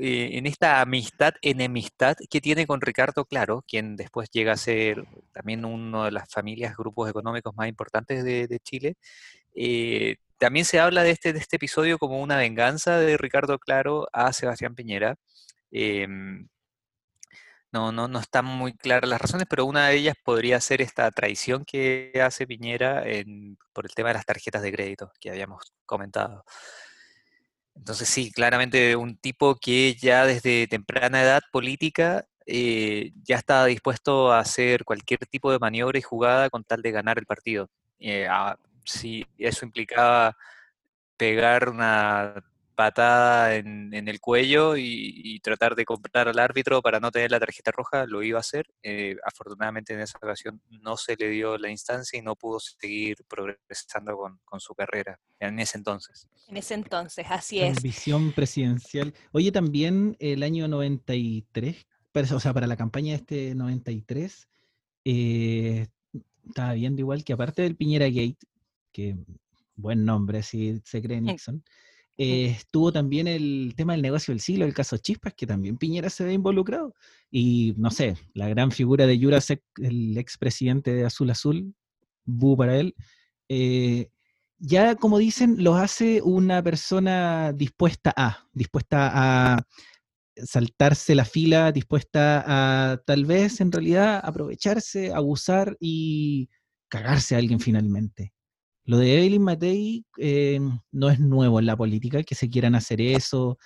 eh, en esta amistad, enemistad que tiene con Ricardo Claro, quien después llega a ser también uno de las familias, grupos económicos más importantes de, Chile, eh, también se habla de este, de este episodio como una venganza de Ricardo Claro a Sebastián Piñera, Em, no, no, no están muy claras las razones, pero una de ellas podría ser esta traición que hace Piñera por el tema de las tarjetas de crédito que habíamos comentado. Entonces sí, claramente un tipo que ya desde temprana edad política eh, ya estaba dispuesto a hacer cualquier tipo de maniobra y jugada con tal de ganar el partido. Eh, si eso implicaba pegar una patada en, el cuello y, tratar de comprar al árbitro para no tener la tarjeta roja, lo iba a hacer. Eh, afortunadamente en esa ocasión no se le dio la instancia y no pudo seguir progresando con, su carrera en ese entonces. En ese entonces, así es. Visión presidencial. Oye, también el año 93, o sea, para la campaña de este 93, eh, estaba viendo igual que aparte del Piñera Gate, que buen nombre, si se cree Nixon. Eh, estuvo también el tema del negocio del siglo, el caso Chispas, que también Piñera se ve involucrado. Y no sé, la gran figura de Jurasek, el expresidente de Azul Azul, bu para él, eh, ya como dicen, lo hace una persona dispuesta a, dispuesta a saltarse la fila, dispuesta a tal vez en realidad aprovecharse, abusar y cagarse a alguien finalmente. Lo de Evelyn Matei eh, no es nuevo en la política, que se quieran hacer eso.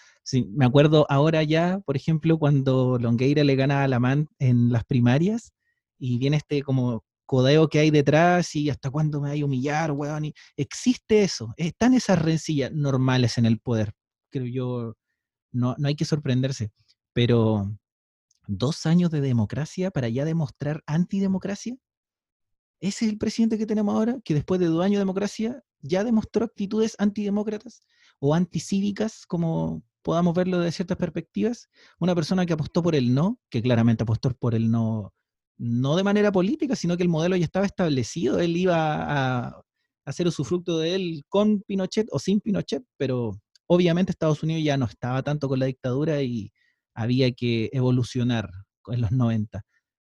me acuerdo ahora ya, por ejemplo, cuando Longueira le gana a Alamán en las primarias y viene este como codeo que hay detrás y hasta cuándo me hay humillar, weón. Y existe eso, están esas rencillas normales en el poder. Creo yo, no, no hay que sorprenderse. Pero dos años de democracia para ya demostrar antidemocracia, ese es el presidente que tenemos ahora, que después de dos años de democracia ya demostró actitudes antidemócratas o anticívicas, como podamos verlo desde ciertas perspectivas. Una persona que apostó por el no, que claramente apostó por el no, no de manera política, sino que el modelo ya estaba establecido, él iba a hacer usufructo de él con Pinochet o sin Pinochet, pero obviamente Estados Unidos ya no estaba tanto con la dictadura y había que evolucionar en los 90.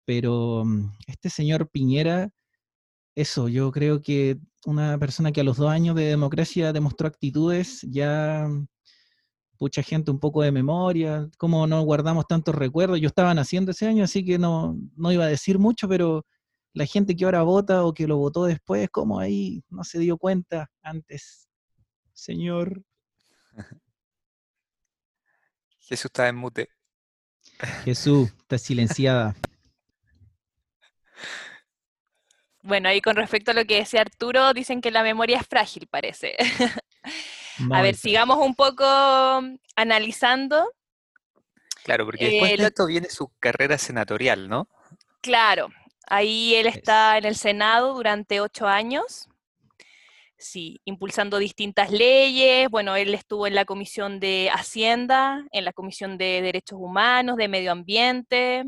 Pero mm, este señor Piñera eso, yo creo que una persona que a los dos años de democracia demostró actitudes, ya mucha gente un poco de memoria, como no guardamos tantos recuerdos, yo estaba naciendo ese año, así que no, no iba a decir mucho, pero la gente que ahora vota o que lo votó después, como ahí no se dio cuenta antes. Señor. Jesús está en mute. Jesús, está silenciada. Bueno, ahí con respecto a lo que decía Arturo, dicen que la memoria es frágil, parece. a ver, sigamos un poco analizando. Claro, porque después de eh, esto viene su carrera senatorial, ¿no? Claro, ahí él está en el Senado durante ocho años, sí, impulsando distintas leyes. Bueno, él estuvo en la Comisión de Hacienda, en la Comisión de Derechos Humanos, de Medio Ambiente,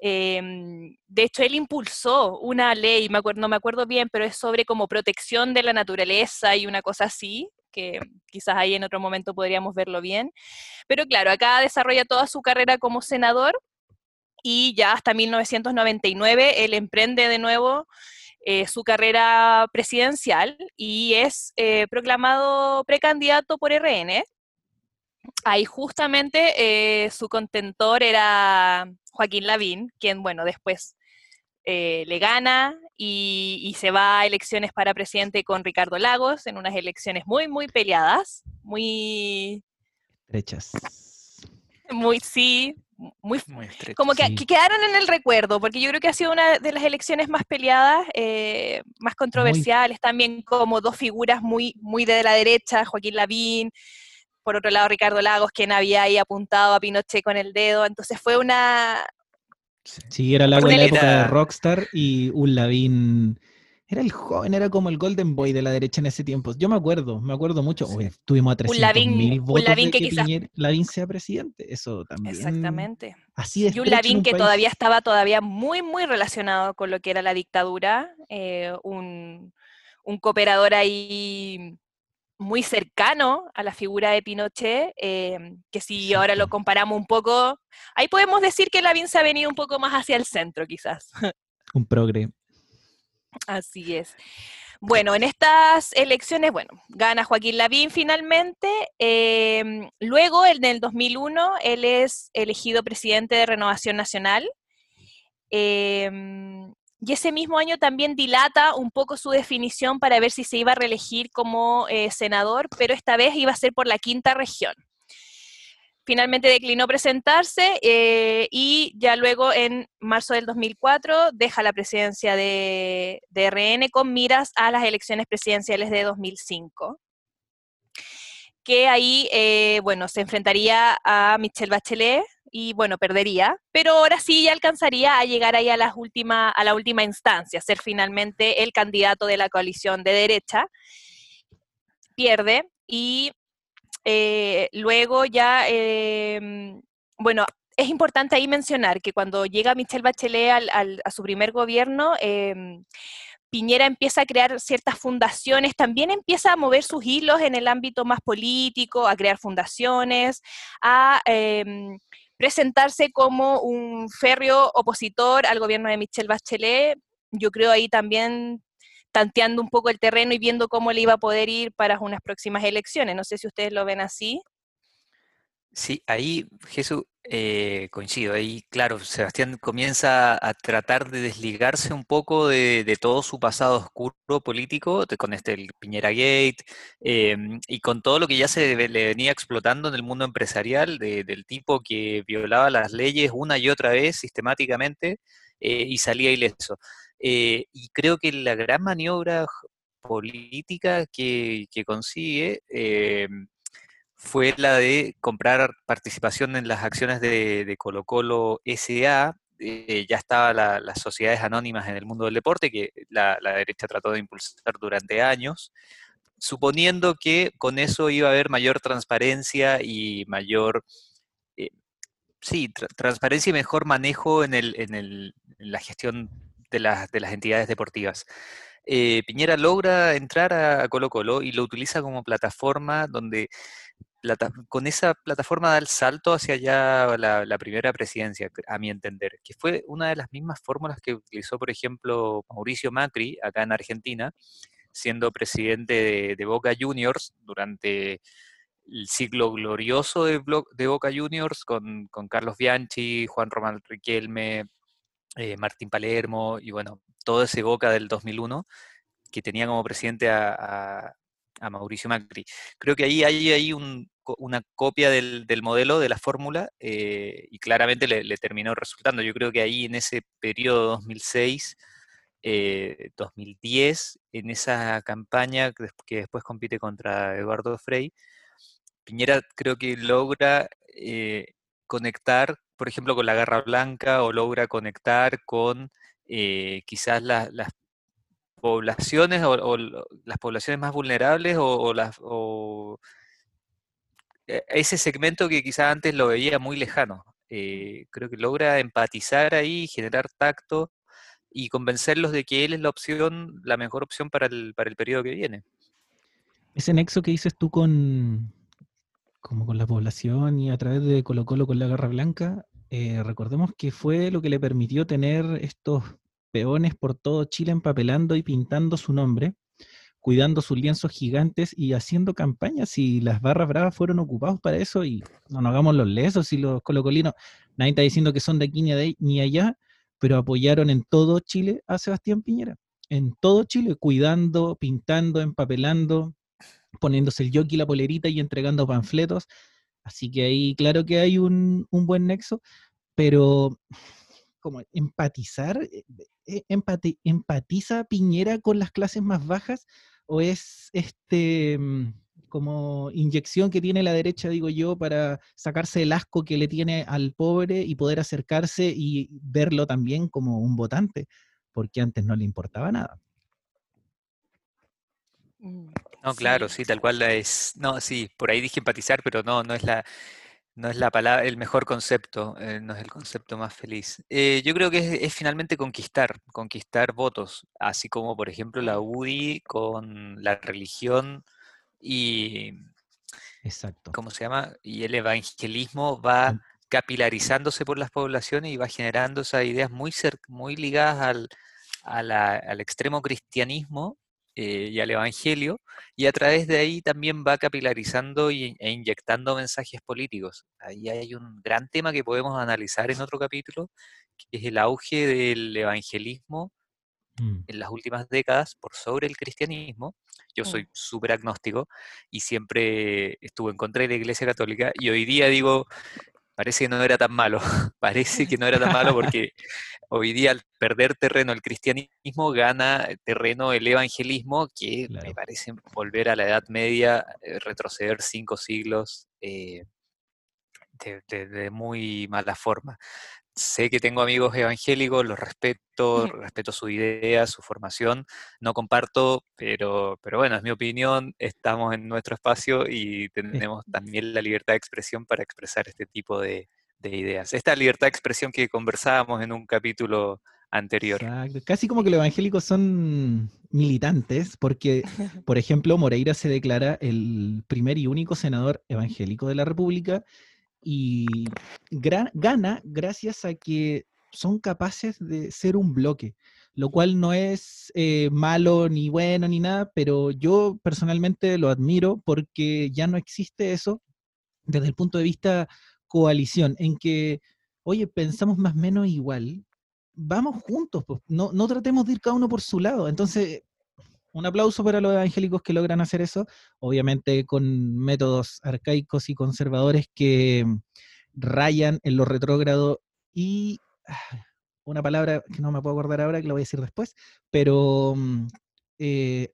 Em, de hecho, él impulsó una ley, me acuerdo, no me acuerdo bien, pero es sobre como protección de la naturaleza y una cosa así, que quizás ahí en otro momento podríamos verlo bien. Pero claro, acá desarrolla toda su carrera como senador y ya hasta 1999 él emprende de nuevo eh, su carrera presidencial y es eh, proclamado precandidato por RN. Ahí justamente eh, su contentor era Joaquín Lavín, quien, bueno, después le gana y, y, se va a elecciones para presidente con Ricardo Lagos en unas elecciones muy, muy peleadas, muy... Estrechas. Muy, sí, muy, como que, quedaron en el recuerdo, porque yo creo que ha sido una de las elecciones más peleadas, eh, más controversiales, también como dos figuras muy, muy de la derecha, Joaquín Lavín, por otro lado Ricardo Lagos, quien había ahí apuntado a Pinochet con el dedo, entonces fue una... Sí, era la, la época de Rockstar y un Lavín era el joven, era como el Golden Boy de la derecha en ese tiempo. Yo me acuerdo, me acuerdo mucho. Tuvimos estuvimos a 300 mil votos de que, que Lavín sea presidente. Eso también. Exactamente. Así es. Y un Lavín que todavía estaba todavía muy, muy relacionado con lo que era la dictadura. Eh, un, cooperador ahí muy cercano a la figura de Pinochet, eh, que si ahora lo comparamos un poco, ahí podemos decir que Lavín se ha venido un poco más hacia el centro, quizás. Un progre. Así es. Bueno, en estas elecciones, bueno, gana Joaquín Lavín finalmente. Em, luego, en el 2001, él es elegido presidente de Renovación Nacional. Em, y ese mismo año también dilata un poco su definición para ver si se iba a reelegir como eh, senador, pero esta vez iba a ser por la quinta región. Finalmente declinó presentarse eh, y ya luego en marzo del 2004 deja la presidencia de, RN con miras a las elecciones presidenciales de 2005 que ahí, eh, bueno, se enfrentaría a Michelle Bachelet y, bueno, perdería, pero ahora sí ya alcanzaría a llegar ahí a, las última, a la última instancia, ser finalmente el candidato de la coalición de derecha. Pierde y eh, luego ya, em, bueno, es importante ahí mencionar que cuando llega Michelle Bachelet a su primer gobierno, em, Piñera empieza a crear ciertas fundaciones, también empieza a mover sus hilos en el ámbito más político, a crear fundaciones, a em, presentarse como un férreo opositor al gobierno de Michelle Bachelet. Yo creo ahí también tanteando un poco el terreno y viendo cómo le iba a poder ir para unas próximas elecciones. No sé si ustedes lo ven así. Sí, ahí Jesús eh, coincido. Ahí, claro, Sebastián comienza a tratar de desligarse un poco de, todo su pasado oscuro político, con este el Piñera Gate em, y con todo lo que ya se le venía explotando en el mundo empresarial, del tipo que violaba las leyes una y otra vez sistemáticamente eh, y salía ileso. Eh, y creo que la gran maniobra política que, consigue eh, fue la de comprar participación en las acciones de, Colo Colo SA. Eh, ya estaban las sociedades anónimas en el mundo del deporte que la, derecha trató de impulsar durante años, suponiendo que con eso iba a haber mayor transparencia y mayor sí, transparencia y mejor manejo en, el, en, el, en la gestión de, las, de las entidades deportivas. Eh, Piñera logra entrar a Colo Colo y lo utiliza como plataforma donde con esa plataforma da el salto hacia allá la, primera presidencia, a mi entender, que fue una de las mismas fórmulas que utilizó, por ejemplo, Mauricio Macri acá en Argentina, siendo presidente de, Boca Juniors durante el siglo glorioso de, Boca Juniors con, con Carlos Bianchi, Juan Román Riquelme, eh, Martín Palermo y bueno, todo ese Boca del 2001 que tenía como presidente a, Mauricio Macri. Creo que ahí hay, una copia del, modelo, de la fórmula, eh, y claramente le, terminó resultando. Yo creo que ahí en ese periodo 2006, 2010, eh, en esa campaña que, después compite contra Eduardo Frei, Piñera creo que logra conectar por ejemplo, con la garra blanca o logra conectar con eh, quizás las poblaciones o, las poblaciones más vulnerables o, las, e, ese segmento que quizás antes lo veía muy lejano. Eh, creo que logra empatizar ahí, generar tacto y convencerlos de que él es la opción, la mejor opción para el, para el periodo que viene. ese nexo que dices tú con, como con la población y a través de Colo Colo con la Garra Blanca, eh, recordemos que fue lo que le permitió tener estos peones por todo Chile empapelando y pintando su nombre, cuidando sus lienzos gigantes y haciendo campañas. Y las barras bravas fueron ocupados para eso y no nos hagamos los lesos y los colocolinos, nadie está diciendo que son de aquí ni, ni allá, pero apoyaron en todo Chile a Sebastián Piñera. En todo Chile, cuidando, pintando, empapelando, poniéndose el jockey, la polerita y entregando panfletos. Así que ahí, claro que hay un, buen nexo, pero como empatizar, eh, eh, empatiza Piñera con las clases más bajas o es este mm, como inyección que tiene la derecha, digo yo, para sacarse el asco que le tiene al pobre y poder acercarse y verlo también como un votante, porque antes no le importaba nada. Mm, no, claro, sí, tal cual es. No, sí, por ahí dije empatizar, pero no, no es la, no es la palabra, el mejor concepto, eh, no es el concepto más feliz. Eh, yo creo que es, finalmente conquistar, conquistar votos, así como por ejemplo la UDI con la religión y Exacto. ¿cómo se llama? Y el evangelismo va capilarizándose por las poblaciones y va generando esas ideas muy, muy ligadas al, al extremo cristianismo eh, y al Evangelio, y a través de ahí también va capilarizando e inyectando mensajes políticos. Ahí hay un gran tema que podemos analizar en otro capítulo, que es el auge del evangelismo mm. en las últimas décadas por sobre el cristianismo. Yo soy mm. súper agnóstico y siempre estuve en contra de la Iglesia Católica y hoy día digo, parece que no era tan malo, parece que no era tan malo porque hoy día al perder terreno el cristianismo gana terreno el evangelismo, que me parece volver a la Edad Media, eh, retroceder cinco siglos eh, de, muy mala forma. Sé que tengo amigos evangélicos, los respeto, respeto su idea, su formación, no comparto, pero, pero bueno, es mi opinión, estamos en nuestro espacio y tenemos también la libertad de expresión para expresar este tipo de, ideas. Esta libertad de expresión que conversábamos en un capítulo anterior. Casi como que los evangélicos son militantes, porque, por ejemplo, Moreira se declara el primer y único senador evangélico de la República y gana gracias a que son capaces de ser un bloque, lo cual no es eh, malo ni bueno ni nada, pero yo personalmente lo admiro porque ya no existe eso desde el punto de vista coalición, en que, oye, pensamos más o menos igual, vamos juntos, pues, no, no tratemos de ir cada uno por su lado. Entonces, un aplauso para los evangélicos que logran hacer eso, obviamente con métodos arcaicos y conservadores que rayan en lo retrógrado y ah, una palabra que no me puedo acordar ahora, que lo voy a decir después, pero mm, eh,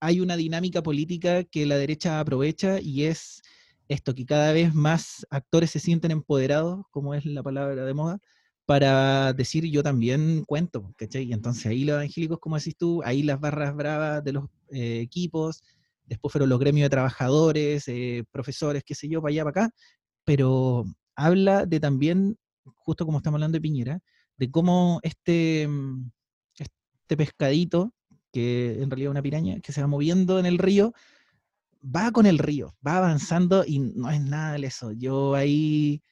hay una dinámica política que la derecha aprovecha y es esto, que cada vez más actores se sienten empoderados, como es la palabra de moda, para decir yo también cuento, ¿cachai? Y entonces ahí los evangélicos, como decís tú, ahí las barras bravas de los eh, equipos, después fueron los gremios de trabajadores, eh, profesores, qué sé yo, para allá, para acá, pero habla de también, justo como estamos hablando de Piñera, de cómo este, mm, este pescadito, que en realidad es una piraña, que se va moviendo en el río, va con el río, va avanzando y no es nada de eso. Yo ahí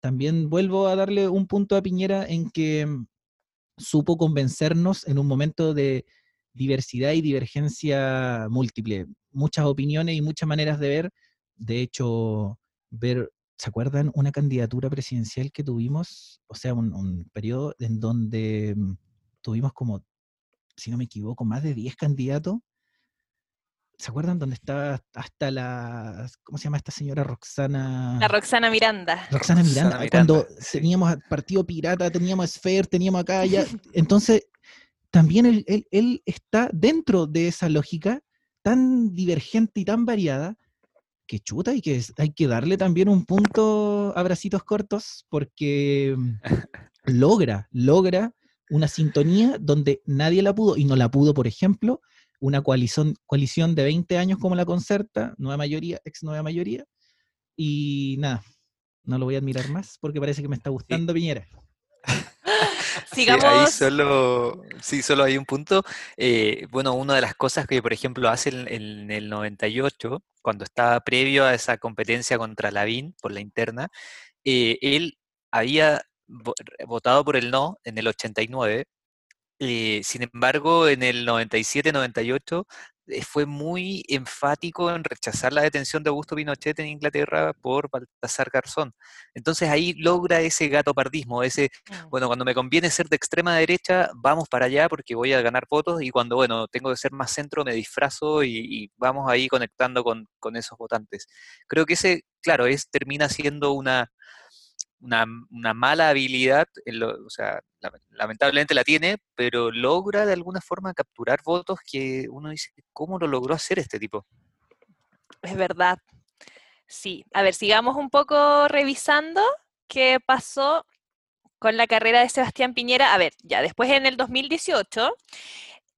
también vuelvo a darle un punto a Piñera en que mm, supo convencernos en un momento de diversidad y divergencia múltiple, muchas opiniones y muchas maneras de ver. De hecho, ver, ¿se acuerdan una candidatura presidencial que tuvimos? O sea, un, periodo en donde mm, tuvimos como, si no me equivoco, más de 10 candidatos ¿Se acuerdan dónde estaba hasta la, ¿cómo se llama esta señora Roxana? La Roxana Miranda. Roxana Miranda, cuando teníamos Partido Pirata, teníamos Esfer, teníamos acá, allá. Entonces, también él, él, está dentro de esa lógica tan divergente y tan variada que chuta y que hay que darle también un punto a bracitos cortos porque logra, logra una sintonía donde nadie la pudo y no la pudo, por ejemplo, una coalición, coalición de 20 años como la Concerta, nueva mayoría, ex nueva mayoría, y nada, no lo voy a admirar más porque parece que me está gustando Piñera. Sigamos. ahí solo, sí, solo hay un punto. Eh, bueno, una de las cosas que, por ejemplo, hace en, en el 98, cuando estaba previo a esa competencia contra Lavín por la interna, eh, él había votado por el no en el 89 eh, sin embargo, en el 97-98 eh, fue muy enfático en rechazar la detención de Augusto Pinochet en Inglaterra por Baltasar Garzón. Entonces ahí logra ese gato pardismo, ese, mm. bueno, cuando me conviene ser de extrema derecha, vamos para allá porque voy a ganar votos y cuando, bueno, tengo que ser más centro, me disfrazo y, vamos ahí conectando con, con, esos votantes. Creo que ese, claro, es, termina siendo una, una, mala habilidad, o sea, lamentablemente la tiene, pero logra de alguna forma capturar votos que uno dice, ¿cómo lo logró hacer este tipo? Es verdad. Sí, a ver, sigamos un poco revisando qué pasó con la carrera de Sebastián Piñera. A ver, ya después en el 2018,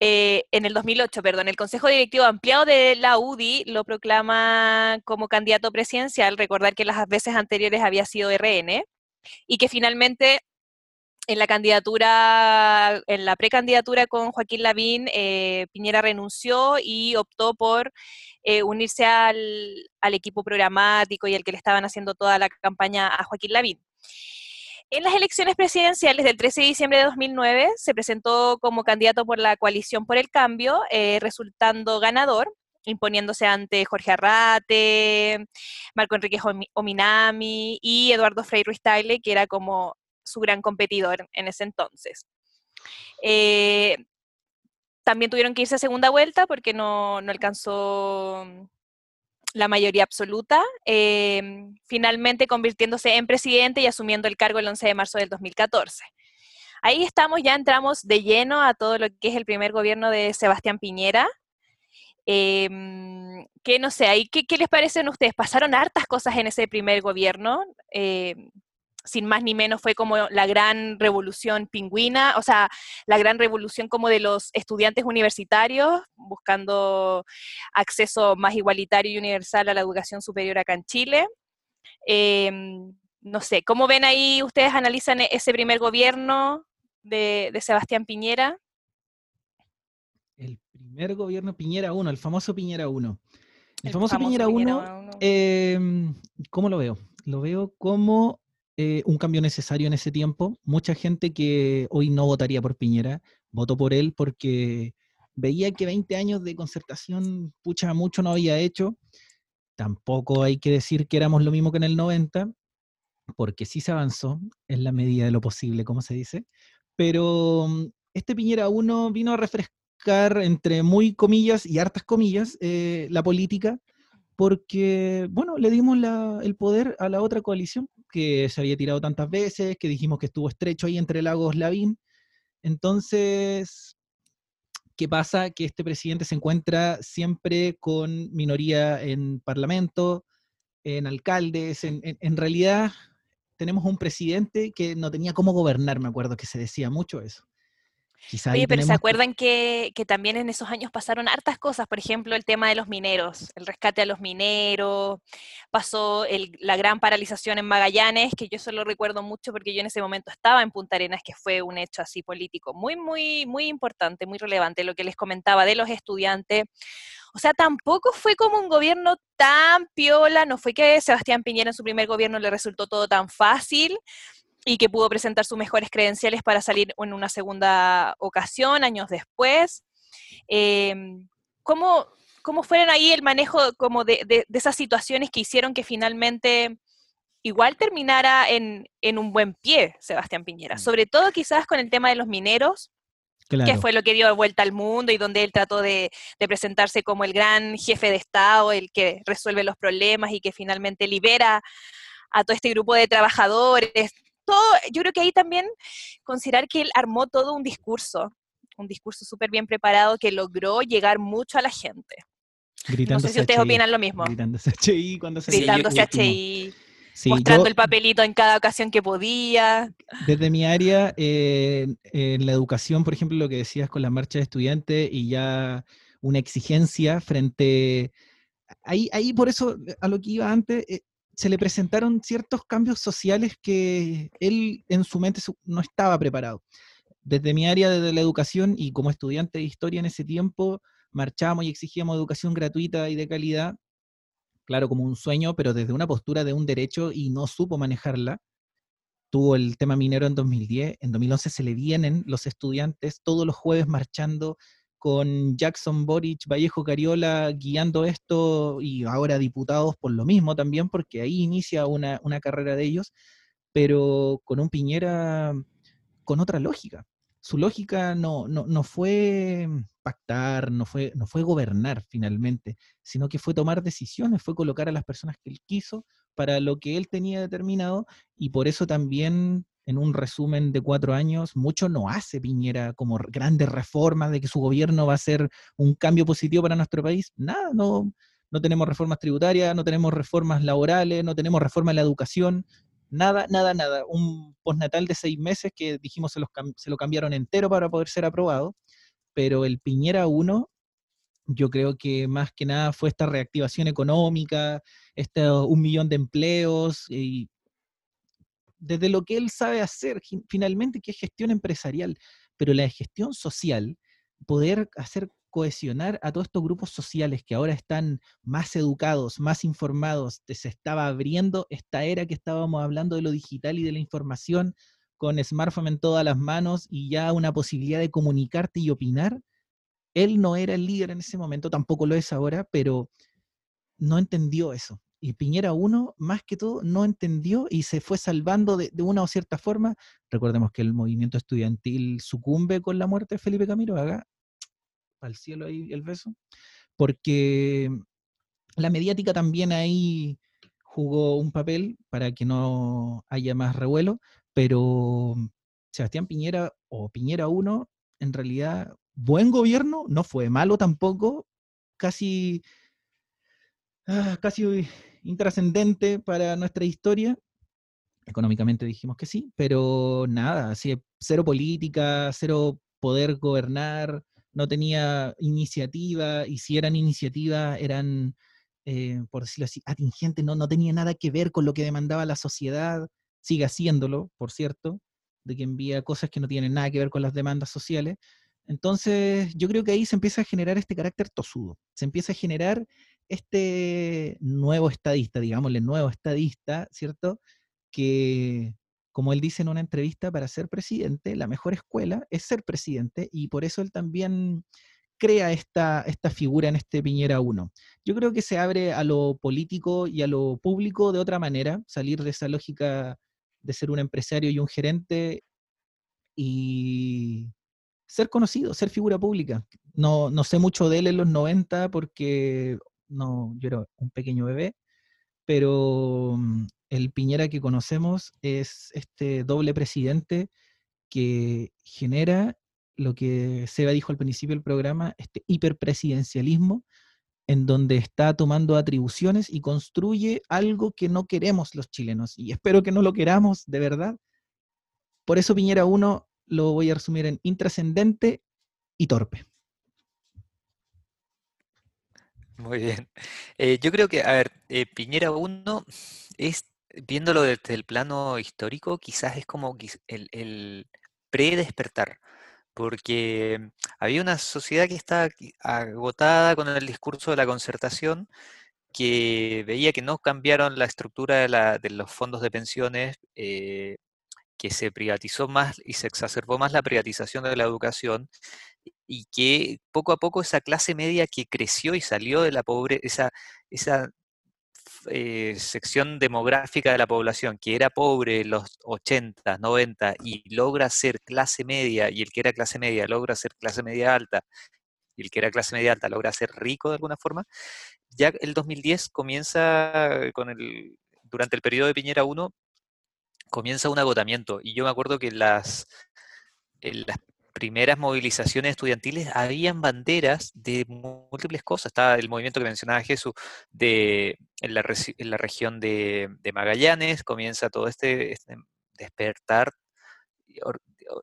eh, en el 2008, perdón, el Consejo Directivo Ampliado de la UDI lo proclama como candidato presidencial. Recordar que las veces anteriores había sido RN y que finalmente en la candidatura, en la precandidatura con Joaquín Lavín, eh, Piñera renunció y optó por eh, unirse al, equipo programático y al que le estaban haciendo toda la campaña a Joaquín Lavín. En las elecciones presidenciales del 13 de diciembre de 2009 se presentó como candidato por la coalición por el cambio, eh, resultando ganador imponiéndose ante Jorge Arrate, Marco Enrique Ominami y Eduardo Frei Ruiz Tagle, que era como su gran competidor en ese entonces. Eh, también tuvieron que irse a segunda vuelta porque no, alcanzó la mayoría absoluta, em, finalmente convirtiéndose en presidente y asumiendo el cargo el 11 de marzo del 2014. Ahí estamos, ya entramos de lleno a todo lo que es el primer gobierno de Sebastián Piñera, eh, que no sé, ¿qué, ¿qué, les parecen ustedes? Pasaron hartas cosas en ese primer gobierno, em, sin más ni menos fue como la gran revolución pingüina, o sea, la gran revolución como de los estudiantes universitarios, buscando acceso más igualitario y universal a la educación superior acá en Chile. Em, no sé, ¿cómo ven ahí, ustedes analizan e-, ese primer gobierno de, de Sebastián Piñera? El primer gobierno Piñera 1, el famoso Piñera 1. El, famoso, Piñera 1, em, ¿cómo lo veo? Lo veo como eh, un cambio necesario en ese tiempo. Mucha gente que hoy no votaría por Piñera, votó por él porque veía que 20 años de concertación, pucha, mucho no había hecho. Tampoco hay que decir que éramos lo mismo que en el 90, porque sí se avanzó en la medida de lo posible, como se dice. Pero mm, este Piñera 1 vino a refrescar entre muy comillas y hartas comillas eh, la política, porque, bueno, le dimos el poder a la otra coalición que se había tirado tantas veces, que dijimos que estuvo estrecho ahí entre Lagos Lavín. Entonces, ¿qué pasa? Que este presidente se encuentra siempre con minoría en parlamento, en alcaldes, en, en realidad tenemos un presidente que no tenía cómo gobernar, me acuerdo que se decía mucho eso. Oye, pero ¿se acuerdan que, también en esos años pasaron hartas cosas? Por ejemplo, el tema de los mineros, el rescate a los mineros, pasó la gran paralización en Magallanes, que yo solo recuerdo mucho porque yo en ese momento estaba en Punta Arenas, que fue un hecho así político muy, muy, muy importante, muy relevante, lo que les comentaba de los estudiantes. O sea, tampoco fue como un gobierno tan piola, no fue que Sebastián Piñera en su primer gobierno le resultó todo tan fácil, y que pudo presentar sus mejores credenciales para salir en una segunda ocasión, años después. Em, ¿cómo, ¿Cómo fueron ahí el manejo como de, esas situaciones que hicieron que finalmente igual terminara en, un buen pie Sebastián Piñera? Mm. Sobre todo quizás con el tema de los mineros, que fue lo que dio vuelta al mundo y donde él trató de, de, presentarse como el gran jefe de Estado, el que resuelve los problemas y que finalmente libera a todo este grupo de trabajadores, yo creo que ahí también considerar que él armó todo un discurso, un discurso súper bien preparado que logró llegar mucho a la gente. no sé si ustedes opinan lo mismo. Gritándose HI cuando se Gritándose HI. mostrando el papelito en cada ocasión que podía. Desde mi área, eh, en la educación, por ejemplo, lo que decías con la marcha de estudiantes y ya una exigencia frente... Ahí, ahí por eso, a lo que iba antes, eh, se le presentaron ciertos cambios sociales que él en su mente no estaba preparado. Desde mi área de la educación y como estudiante de historia en ese tiempo, marchábamos y exigíamos educación gratuita y de calidad, claro, como un sueño, pero desde una postura de un derecho y no supo manejarla. Tuvo el tema minero en 2010, en 2011 se le vienen los estudiantes todos los jueves marchando con Jackson Boric, Vallejo Cariola guiando esto y ahora diputados por lo mismo también, porque ahí inicia una, una carrera de ellos, pero con un Piñera con otra lógica. Su lógica no, no, fue pactar, no fue, no fue gobernar finalmente, sino que fue tomar decisiones, fue colocar a las personas que él quiso para lo que él tenía determinado y por eso también en un resumen de cuatro años, mucho no hace Piñera como grandes reformas de que su gobierno va a ser un cambio positivo para nuestro país. Nada, no, no tenemos reformas tributarias, no tenemos reformas laborales, no tenemos reforma en la educación, Nada, nada, nada. Un postnatal de seis meses que dijimos se, se lo cambiaron entero para poder ser aprobado, pero el Piñera 1 yo creo que más que nada fue esta reactivación económica, este un millón de empleos, y desde lo que él sabe hacer, finalmente, que es gestión empresarial, pero la gestión social, poder hacer cohesionar a todos estos grupos sociales que ahora están más educados, más informados, se estaba abriendo esta era que estábamos hablando de lo digital y de la información con smartphone en todas las manos y ya una posibilidad de comunicarte y opinar. Él no era el líder en ese momento, tampoco lo es ahora, pero no entendió eso. Y Piñera 1, más que todo, no entendió y se fue salvando de, una o cierta forma. Recordemos que el movimiento estudiantil sucumbe con la muerte de Felipe Camiroaga al cielo ahí el beso, porque la mediática también ahí jugó un papel para que no haya más revuelo, pero Sebastián Piñera o Piñera 1, en realidad, buen gobierno, no fue malo tampoco, casi, ah, casi intrascendente para nuestra historia. Económicamente dijimos que sí, pero nada, así cero política, cero poder gobernar, no tenía iniciativa, y si eran iniciativas eran, eh, por decirlo así, atingentes, no, no tenía nada que ver con lo que demandaba la sociedad, sigue haciéndolo, por cierto, de que envía cosas que no tienen nada que ver con las demandas sociales. Entonces, yo creo que ahí se empieza a generar este carácter tosudo, se empieza a generar este nuevo estadista, digámosle, nuevo estadista, ¿cierto? Que, como él dice en una entrevista, para ser presidente, la mejor escuela es ser presidente y por eso él también crea esta, esta figura en este Piñera 1. Yo creo que se abre a lo político y a lo público de otra manera, salir de esa lógica de ser un empresario y un gerente y ser conocido, ser figura pública. No, no sé mucho de él en los 90 porque no, yo era un pequeño bebé, pero mm, el Piñera que conocemos es este doble presidente que genera lo que Seba dijo al principio del programa, este hiperpresidencialismo, en donde está tomando atribuciones y construye algo que no queremos los chilenos. Y espero que no lo queramos de verdad. Por eso Piñera 1 lo voy a resumir en intrascendente y torpe. Muy bien. Eh, yo creo que, a ver, eh, Piñera 1 es viéndolo desde el plano histórico, quizás es como el, el pre-despertar, porque había una sociedad que estaba agotada con el discurso de la concertación, que veía que no cambiaron la estructura de, los fondos de pensiones, eh, que se privatizó más y se exacerbó más la privatización de la educación, y que poco a poco esa clase media que creció y salió de la pobre, esa, esa eh, sección demográfica de la población que era pobre en los 80, 90 y logra ser clase media y el que era clase media logra ser clase media alta y el que era clase media alta logra ser rico de alguna forma, ya el 2010 comienza con el, durante el periodo de Piñera 1, comienza un agotamiento. Y yo me acuerdo que las, las primeras movilizaciones estudiantiles habían banderas de múltiples cosas. Estaba el movimiento que mencionaba Jesús de, en, la, región de, Magallanes, comienza todo este, este despertar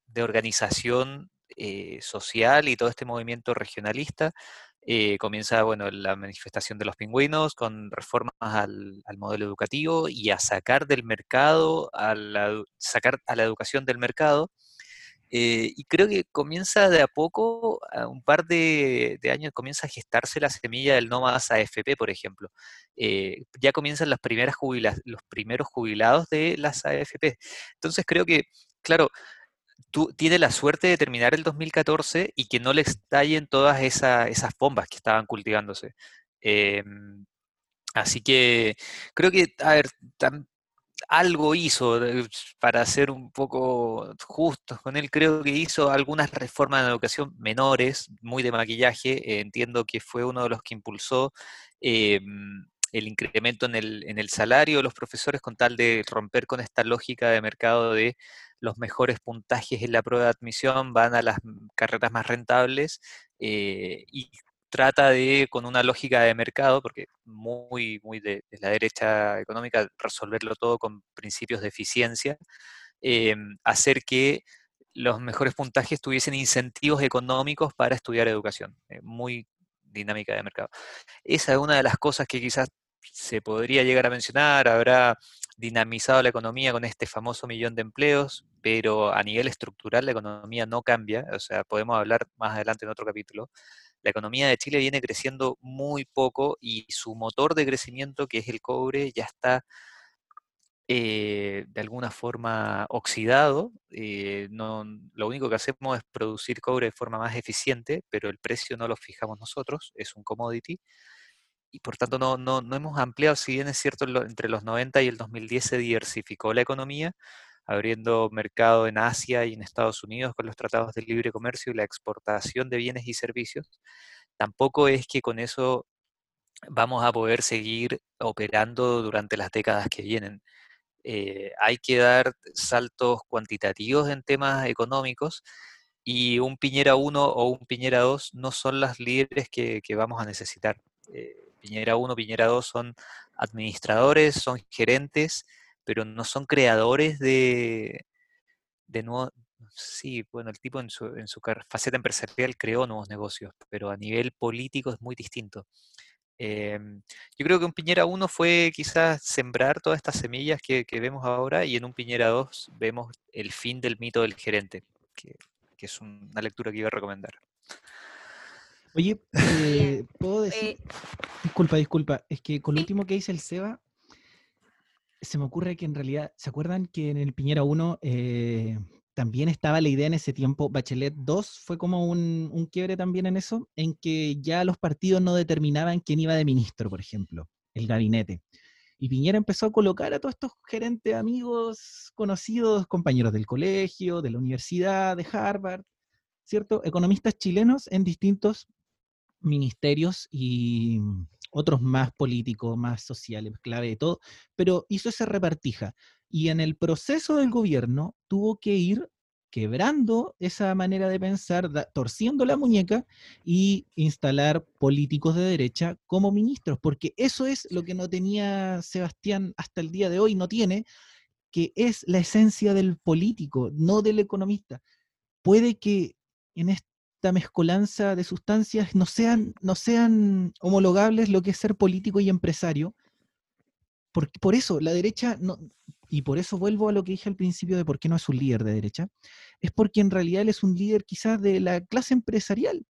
de organización eh, social y todo este movimiento regionalista. Eh, comienza bueno, la manifestación de los pingüinos con reformas al, modelo educativo y a sacar del mercado, sacar a la educación del mercado. Eh, y creo que comienza de a poco, a un par de, años, comienza a gestarse la semilla del más AFP, por ejemplo. ya comienzan las primeras los primeros jubilados de las AFP. Entonces creo que, claro, tú, tiene la suerte de terminar el 2014 y que no le estallen todas esas bombas que estaban cultivándose. Em, así que creo que, a ver, algo hizo, para ser un poco justos con él, creo que hizo algunas reformas de educación menores, muy de maquillaje, entiendo que fue uno de los que impulsó em, el incremento en el, en el salario de los profesores con tal de romper con esta lógica de mercado de los mejores puntajes en la prueba de admisión van a las carreras más rentables eh, y trata de, con una lógica de mercado, porque muy, muy de, la derecha económica, resolverlo todo con principios de eficiencia, eh, hacer que los mejores puntajes tuviesen incentivos económicos para estudiar educación. Eh, muy dinámica de mercado. Esa es una de las cosas que quizás se podría llegar a mencionar, habrá dinamizado la economía con este famoso millón de empleos, pero a nivel estructural la economía no cambia, o sea, podemos hablar más adelante en otro capítulo. La economía de Chile viene creciendo muy poco y su motor de crecimiento, que es el cobre, ya está eh, de alguna forma oxidado. Eh, lo único que hacemos es producir cobre de forma más eficiente, pero el precio no lo fijamos nosotros, es un commodity y por tanto no, no, no, hemos ampliado, si bien es cierto, entre los 90 y el 2010 se diversificó la economía, abriendo mercado en Asia y en Estados Unidos con los tratados de libre comercio y la exportación de bienes y servicios, tampoco es que con eso vamos a poder seguir operando durante las décadas que vienen. Eh, hay que dar saltos cuantitativos en temas económicos y un Piñera 1 o un Piñera 2 no son las líderes que, vamos a necesitar. Eh, Piñera 1, Piñera 2 son administradores, son gerentes, pero no son creadores de, de nuevos... Sí, bueno, el tipo en su, en su faceta empresarial creó nuevos negocios, pero a nivel político es muy distinto. Em, yo creo que un Piñera 1 fue quizás sembrar todas estas semillas que, vemos ahora y en un Piñera 2 vemos el fin del mito del gerente, que, que es una lectura que iba a recomendar. Oye, eh, ¿puedo decir? Disculpa, disculpa. Es que con lo último que dice el Seba, se me ocurre que en realidad, ¿se acuerdan que en el Piñera 1 eh, también estaba la idea en ese tiempo, Bachelet 2 fue como un, un, quiebre también en eso, en que ya los partidos no determinaban quién iba de ministro, por ejemplo, el gabinete. Y Piñera empezó a colocar a todos estos gerentes, amigos, conocidos, compañeros del colegio, de la universidad, de Harvard, ¿cierto? Economistas chilenos en distintos ministerios y otros más políticos, más sociales, clave de todo, pero hizo esa repartija. Y en el proceso del gobierno tuvo que ir quebrando esa manera de pensar, torciendo la muñeca y instalar políticos de derecha como ministros, porque eso es lo que no tenía Sebastián hasta el día de hoy, no tiene, que es la esencia del político, no del economista. Puede que en este esta mezcolanza de sustancias no sean, no sean homologables lo que es ser político y empresario. Por, por eso la derecha, no, y por eso vuelvo a lo que dije al principio de por qué no es un líder de derecha, es porque en realidad él es un líder quizás de la clase empresarial,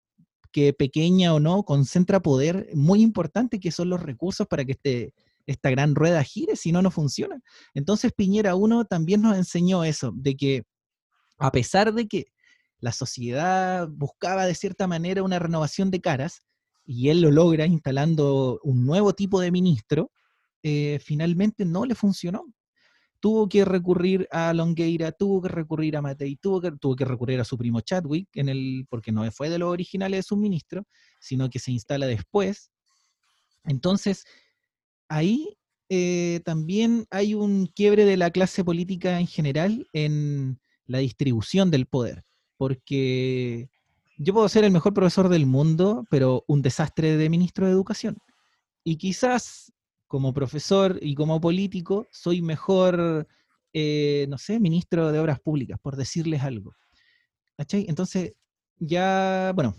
que pequeña o no, concentra poder muy importante que son los recursos para que este, esta gran rueda gire, si no, no funciona. Entonces Piñera 1 también nos enseñó eso, de que a pesar de que la sociedad buscaba de cierta manera una renovación de caras y él lo logra instalando un nuevo tipo de ministro, eh, finalmente no le funcionó. Tuvo que recurrir a Longueira, tuvo que recurrir a Matei, tuvo que, tuvo que recurrir a su primo Chadwick, en el, porque no fue de los originales de su ministro, sino que se instala después. Entonces, ahí eh, también hay un quiebre de la clase política en general en la distribución del poder porque yo puedo ser el mejor profesor del mundo, pero un desastre de ministro de educación. Y quizás como profesor y como político soy mejor, eh, no sé, ministro de obras públicas, por decirles algo. ¿Cachai? Entonces, ya, bueno,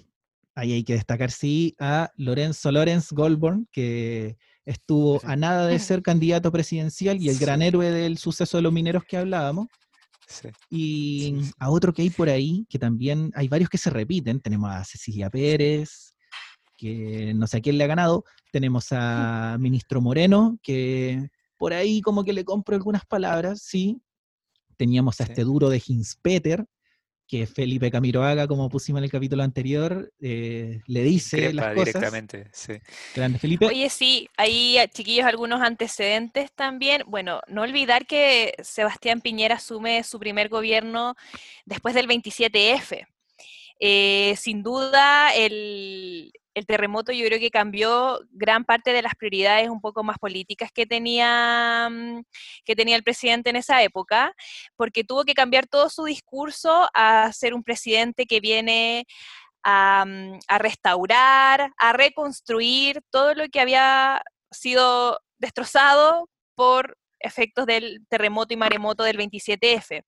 ahí hay que destacar, sí, a Lorenzo Lorenz Goldborn, que estuvo a nada de ser candidato presidencial y el gran héroe del suceso de los mineros que hablábamos. Y a otro que hay por ahí, que también hay varios que se repiten. Tenemos a Cecilia Pérez, que no sé a quién le ha ganado. Tenemos a Ministro Moreno, que por ahí como que le compro algunas palabras, sí. Teníamos a este duro de Hinspeter, que Felipe Camiroaga, como pusimos en el capítulo anterior, eh, le dice las cosas. directamente, sí. Grande Felipe. Oye, sí, hay eh, chiquillos algunos antecedentes también. Bueno, no olvidar que Sebastián Piñera asume su primer gobierno después del 27F. Eh, sin duda, el, el terremoto yo creo que cambió gran parte de las prioridades un poco más políticas que tenía, mm, que tenía el presidente en esa época, porque tuvo que cambiar todo su discurso a ser un presidente que viene a, mm, restaurar, a reconstruir todo lo que había sido destrozado por efectos del terremoto y maremoto del 27F.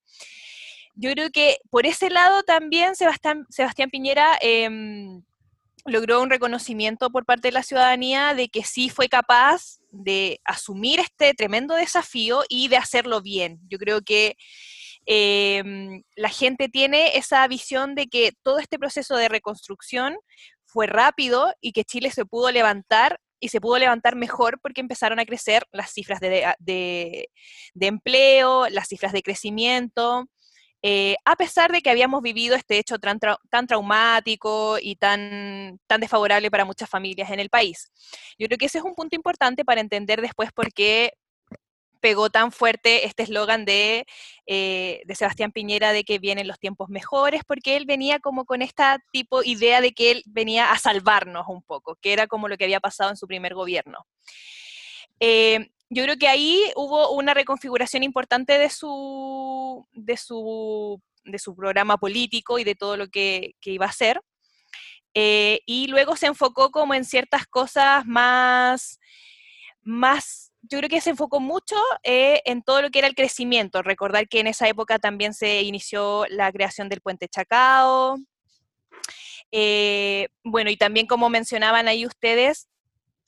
Yo creo que por ese lado también Sebastián, Piñera... Eh, logró un reconocimiento por parte de la ciudadanía de que sí fue capaz de asumir este tremendo desafío y de hacerlo bien. Yo creo que em, la gente tiene esa visión de que todo este proceso de reconstrucción fue rápido y que Chile se pudo levantar y se pudo levantar mejor porque empezaron a crecer las cifras de, de empleo, las cifras de crecimiento, eh, a pesar de que habíamos vivido este hecho tan, traumático y tan, tan desfavorable para muchas familias en el país. Yo creo que ese es un punto importante para entender después por qué pegó tan fuerte este eslogan de, eh, de, Sebastián Piñera de que vienen los tiempos mejores, porque él venía como con esta tipo idea de que él venía a salvarnos un poco, que era como lo que había pasado en su primer gobierno. Eh, yo creo que ahí hubo una reconfiguración importante de su, de su, de su programa político y de todo lo que, iba a hacer. Eh, y luego se enfocó como en ciertas cosas más, más yo creo que se enfocó mucho eh, en todo lo que era el crecimiento. Recordar que en esa época también se inició la creación del puente Chacao. Eh, bueno, y también como mencionaban ahí ustedes,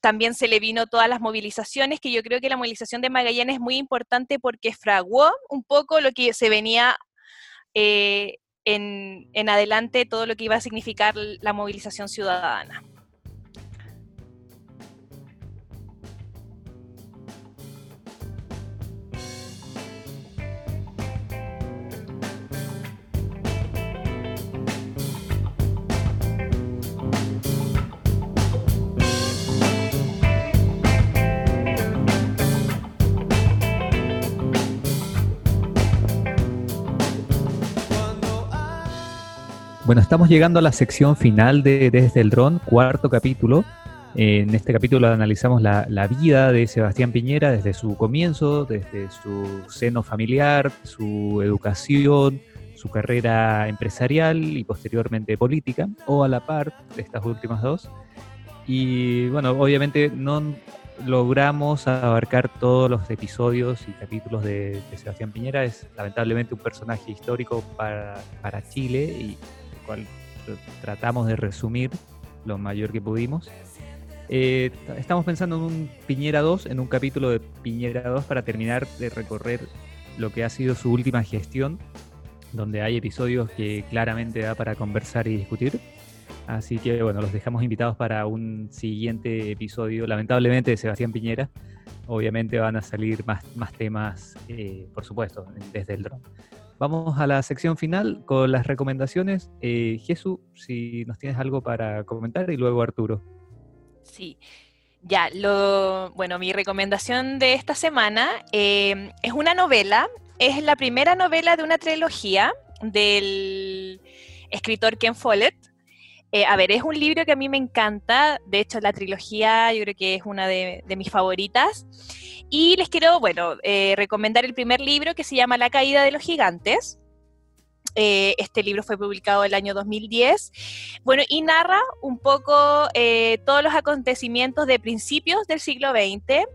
también se le vino todas las movilizaciones, que yo creo que la movilización de Magallanes es muy importante porque fraguó un poco lo que se venía eh, en, en adelante, todo lo que iba a significar la movilización ciudadana. Bueno, estamos llegando a la sección final de Desde el Dron, cuarto capítulo. En este capítulo analizamos la, vida de Sebastián Piñera desde su comienzo, desde su seno familiar, su educación, su carrera empresarial y posteriormente política, o a la par de estas últimas dos. Y bueno, obviamente no logramos abarcar todos los episodios y capítulos de, Sebastián Piñera. Es lamentablemente un personaje histórico para, para Chile y cual tratamos de resumir lo mayor que pudimos. Eh, estamos pensando en un Piñera 2, en un capítulo de Piñera 2 para terminar de recorrer lo que ha sido su última gestión, donde hay episodios que claramente da para conversar y discutir. Así que bueno, los dejamos invitados para un siguiente episodio, lamentablemente de Sebastián Piñera. Obviamente van a salir más, más temas, eh, por supuesto, desde el dron. Vamos a la sección final con las recomendaciones. Eh, Jesús, si nos tienes algo para comentar y luego Arturo. Sí. Ya, lo, bueno, mi recomendación de esta semana em, es una novela, es la primera novela de una trilogía del escritor Ken Follett. Eh, a ver, es un libro que a mí me encanta, de hecho la trilogía yo creo que es una de, mis favoritas. Y les quiero, bueno, eh, recomendar el primer libro que se llama La caída de los gigantes. Eh, este libro fue publicado el año 2010. Bueno, y narra un poco todos los acontecimientos de principios del siglo XX,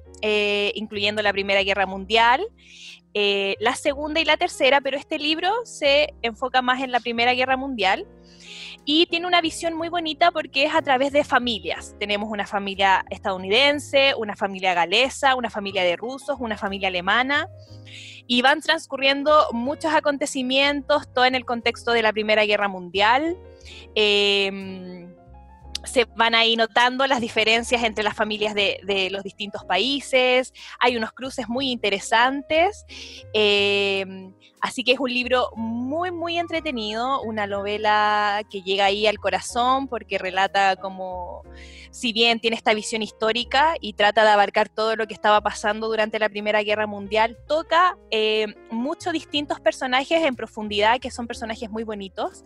incluyendo la Primera Guerra Mundial, la Segunda y la Tercera, pero este libro se enfoca más en la Primera Guerra Mundial. Y tiene una visión muy bonita porque es a través de familias. Tenemos una familia estadounidense, una familia galesa, una familia de rusos, una familia alemana y van transcurriendo muchos acontecimientos, todo en el contexto de la Primera Guerra Mundial. Eh, se van ahí notando las diferencias entre las familias de, los distintos países, hay unos cruces muy interesantes, eh, así que es un libro muy, muy entretenido, una novela que llega ahí al corazón porque relata como, si bien tiene esta visión histórica y trata de abarcar todo lo que estaba pasando durante la Primera Guerra Mundial, toca eh, muchos distintos personajes en profundidad, que son personajes muy bonitos.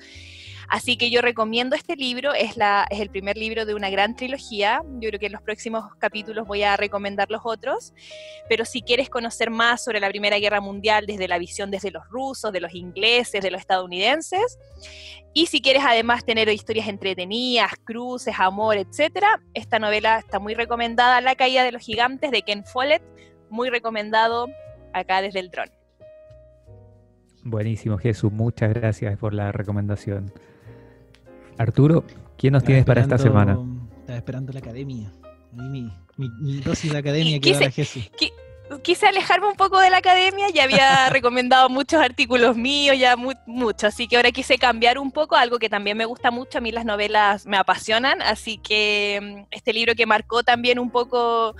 Así que yo recomiendo este libro, es, el primer libro de una gran trilogía, yo creo que en los próximos capítulos voy a recomendar los otros, pero si quieres conocer más sobre la Primera Guerra Mundial desde la visión desde los rusos, de los ingleses, de los estadounidenses, y si quieres además tener historias entretenidas, cruces, amor, etcétera, esta novela está muy recomendada, La caída de los gigantes de Ken Follett, muy recomendado acá desde el dron. Buenísimo, Jesús. Muchas gracias por la recomendación. Arturo, ¿quién nos tienes para esta semana? Estaba esperando la academia. Mi, mi, dosis de academia que quise, Jesús. quise alejarme un poco de la academia, ya había recomendado muchos artículos míos, ya mucho, así que ahora quise cambiar un poco, algo que también me gusta mucho, a mí las novelas me apasionan, así que mm, este libro que marcó también un poco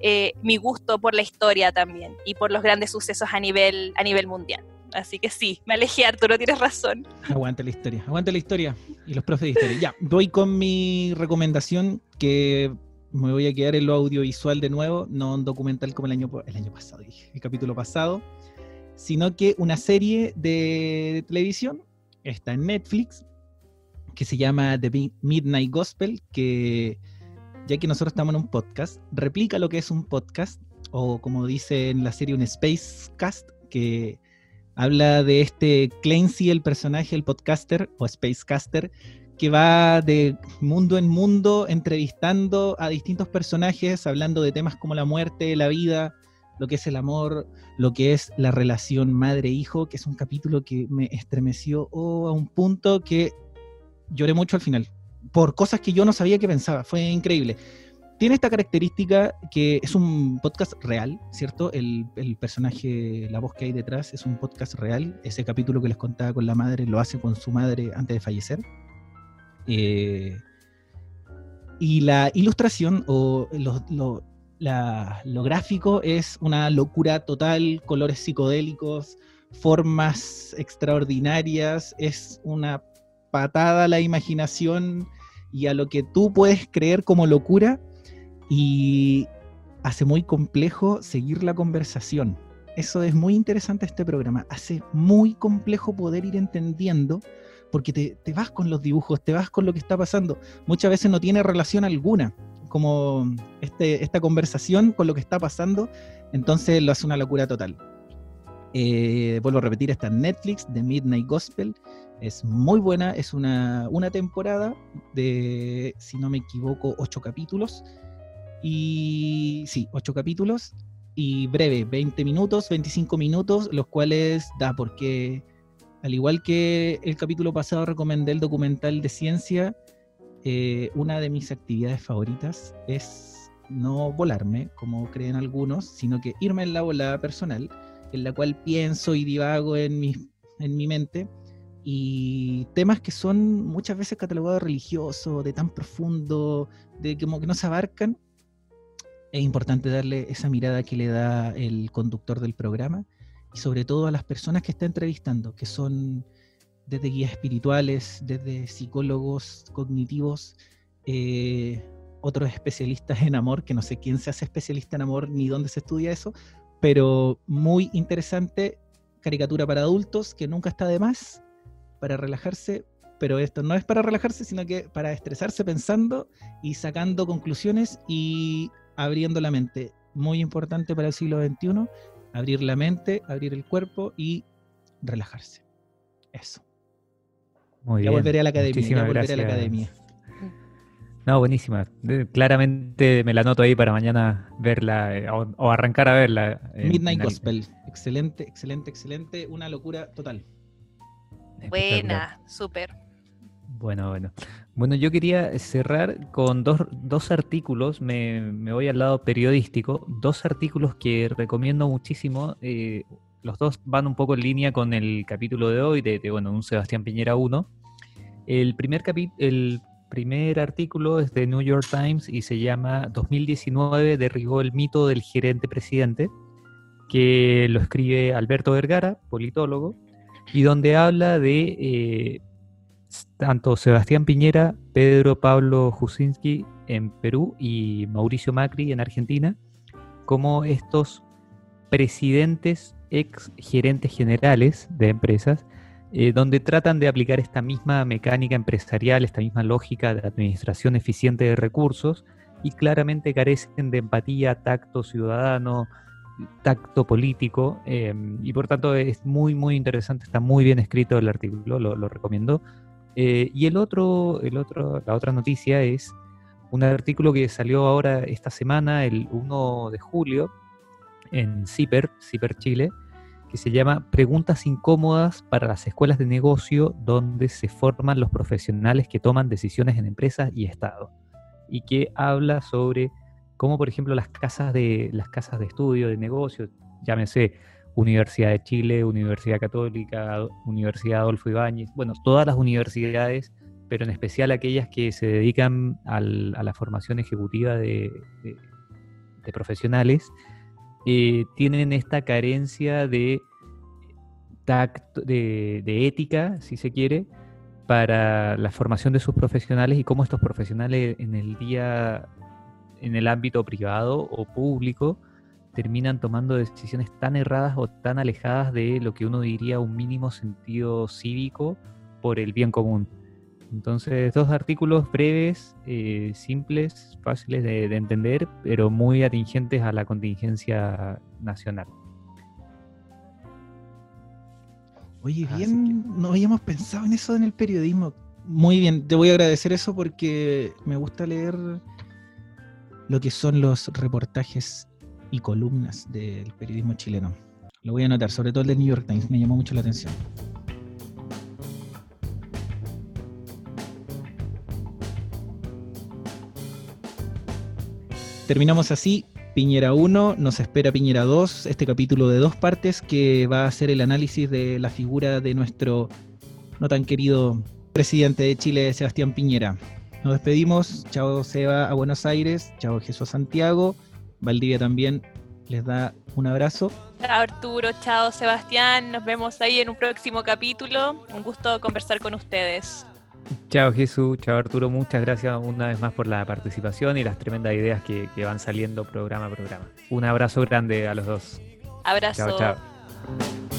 eh, mi gusto por la historia también y por los grandes sucesos a nivel, a nivel mundial. Así que sí, me alejé, Arturo, tienes razón. Aguanta la historia, aguanta la historia. Y los profes de historia. Ya, voy con mi recomendación que me voy a quedar en lo audiovisual de nuevo, no un documental como el año, el año pasado, dije, el capítulo pasado, sino que una serie de televisión, está en Netflix, que se llama The Midnight Gospel, que ya que nosotros estamos en un podcast, replica lo que es un podcast, o como dice en la serie un Spacecast, que Habla de este Clancy, el personaje, el podcaster o spacecaster, que va de mundo en mundo entrevistando a distintos personajes, hablando de temas como la muerte, la vida, lo que es el amor, lo que es la relación madre-hijo, que es un capítulo que me estremeció oh, a un punto que lloré mucho al final, por cosas que yo no sabía que pensaba, fue increíble tiene esta característica que es un podcast real, ¿cierto? El, personaje, la voz que hay detrás es un podcast real. Ese capítulo que les contaba con la madre lo hace con su madre antes de fallecer. Eh, y la ilustración o lo, lo gráfico es una locura total, colores psicodélicos, formas extraordinarias, es una patada a la imaginación y a lo que tú puedes creer como locura y hace muy complejo seguir la conversación. Eso es muy interesante este programa. Hace muy complejo poder ir entendiendo porque te, vas con los dibujos, te vas con lo que está pasando. Muchas veces no tiene relación alguna, como este, esta conversación con lo que está pasando, entonces lo hace una locura total. Eh, vuelvo a repetir, está en Netflix, The Midnight Gospel. Es muy buena, es una, una temporada de, si no me equivoco, ocho capítulos. Y sí, ocho capítulos y breve, 20 minutos, 25 minutos, los cuales da porque al igual que el capítulo pasado recomendé el documental de ciencia, eh, una de mis actividades favoritas es no volarme, como creen algunos, sino que irme en la volada personal, en la cual pienso y divago en mi, en mi mente, y temas que son muchas veces catalogados religiosos, de tan profundo, de como que no se abarcan, es importante darle esa mirada que le da el conductor del programa y sobre todo a las personas que está entrevistando, que son desde guías espirituales, desde psicólogos cognitivos, eh, otros especialistas en amor, que no sé quién se hace especialista en amor ni dónde se estudia eso, pero muy interesante, caricatura para adultos que nunca está de más, para relajarse, pero esto no es para relajarse, sino que para estresarse pensando y sacando conclusiones y abriendo la mente. Muy importante para el siglo XXI, abrir la mente, abrir el cuerpo y relajarse. Eso. Muy ya volveré a la academia. ya volveré a la academia. No, buenísima. Claramente me la noto ahí para mañana verla eh, o, arrancar a verla. Midnight Gospel. Excelente, excelente, excelente. Una locura total. Buena, súper. Bueno, bueno. Bueno, yo quería cerrar con dos, artículos, me, voy al lado periodístico, dos artículos que recomiendo muchísimo. Eh, los dos van un poco en línea con el capítulo de hoy, de, bueno, un Sebastián Piñera 1. El primer, el primer artículo es de New York Times y se llama 2019 derribó el mito del gerente presidente, que lo escribe Alberto Vergara, politólogo, y donde habla de eh, tanto Sebastián Piñera, Pedro Pablo Jusinski en Perú y Mauricio Macri en Argentina, como estos presidentes ex gerentes generales de empresas, eh, donde tratan de aplicar esta misma mecánica empresarial, esta misma lógica de administración eficiente de recursos y claramente carecen de empatía, tacto ciudadano, tacto político em, y por tanto es muy muy interesante, está muy bien escrito el artículo, lo, lo recomiendo. Eh, y el otro, el otro, la otra noticia es un artículo que salió ahora esta semana, el 1 de julio, en CIPER, CIPER Chile, que se llama Preguntas incómodas para las escuelas de negocio donde se forman los profesionales que toman decisiones en empresas y Estado. Y que habla sobre cómo, por ejemplo, las casas de, las casas de estudio, de negocio, llámese Universidad de Chile, Universidad Católica, Universidad Adolfo Ibáñez, bueno, todas las universidades, pero en especial aquellas que se dedican a la formación ejecutiva de, profesionales, eh, tienen esta carencia de, tacto, de, de ética, si se quiere, para la formación de sus profesionales y cómo estos profesionales en el día, en el ámbito privado o público, terminan tomando decisiones tan erradas o tan alejadas de lo que uno diría un mínimo sentido cívico por el bien común. Entonces, dos artículos breves, eh, simples, fáciles de, entender, pero muy atingentes a la contingencia nacional. Oye, bien, no habíamos pensado en eso en el periodismo. Muy bien, te voy a agradecer eso porque me gusta leer lo que son los reportajes y columnas del periodismo chileno. Lo voy a anotar, sobre todo el de New York Times, me llamó mucho la atención. Terminamos así. Piñera 1, nos espera Piñera 2, este capítulo de dos partes que va a ser el análisis de la figura de nuestro no tan querido presidente de Chile, Sebastián Piñera. Nos despedimos. Chao Seba a Buenos Aires. Chao Jesús Santiago. Valdivia también les da un abrazo. Chao Arturo, chao Sebastián, nos vemos ahí en un próximo capítulo. Un gusto conversar con ustedes. Chao Jesús, chao Arturo, muchas gracias una vez más por la participación y las tremendas ideas que, que van saliendo programa a programa. Un abrazo grande a los dos. Abrazo. Chao, chao.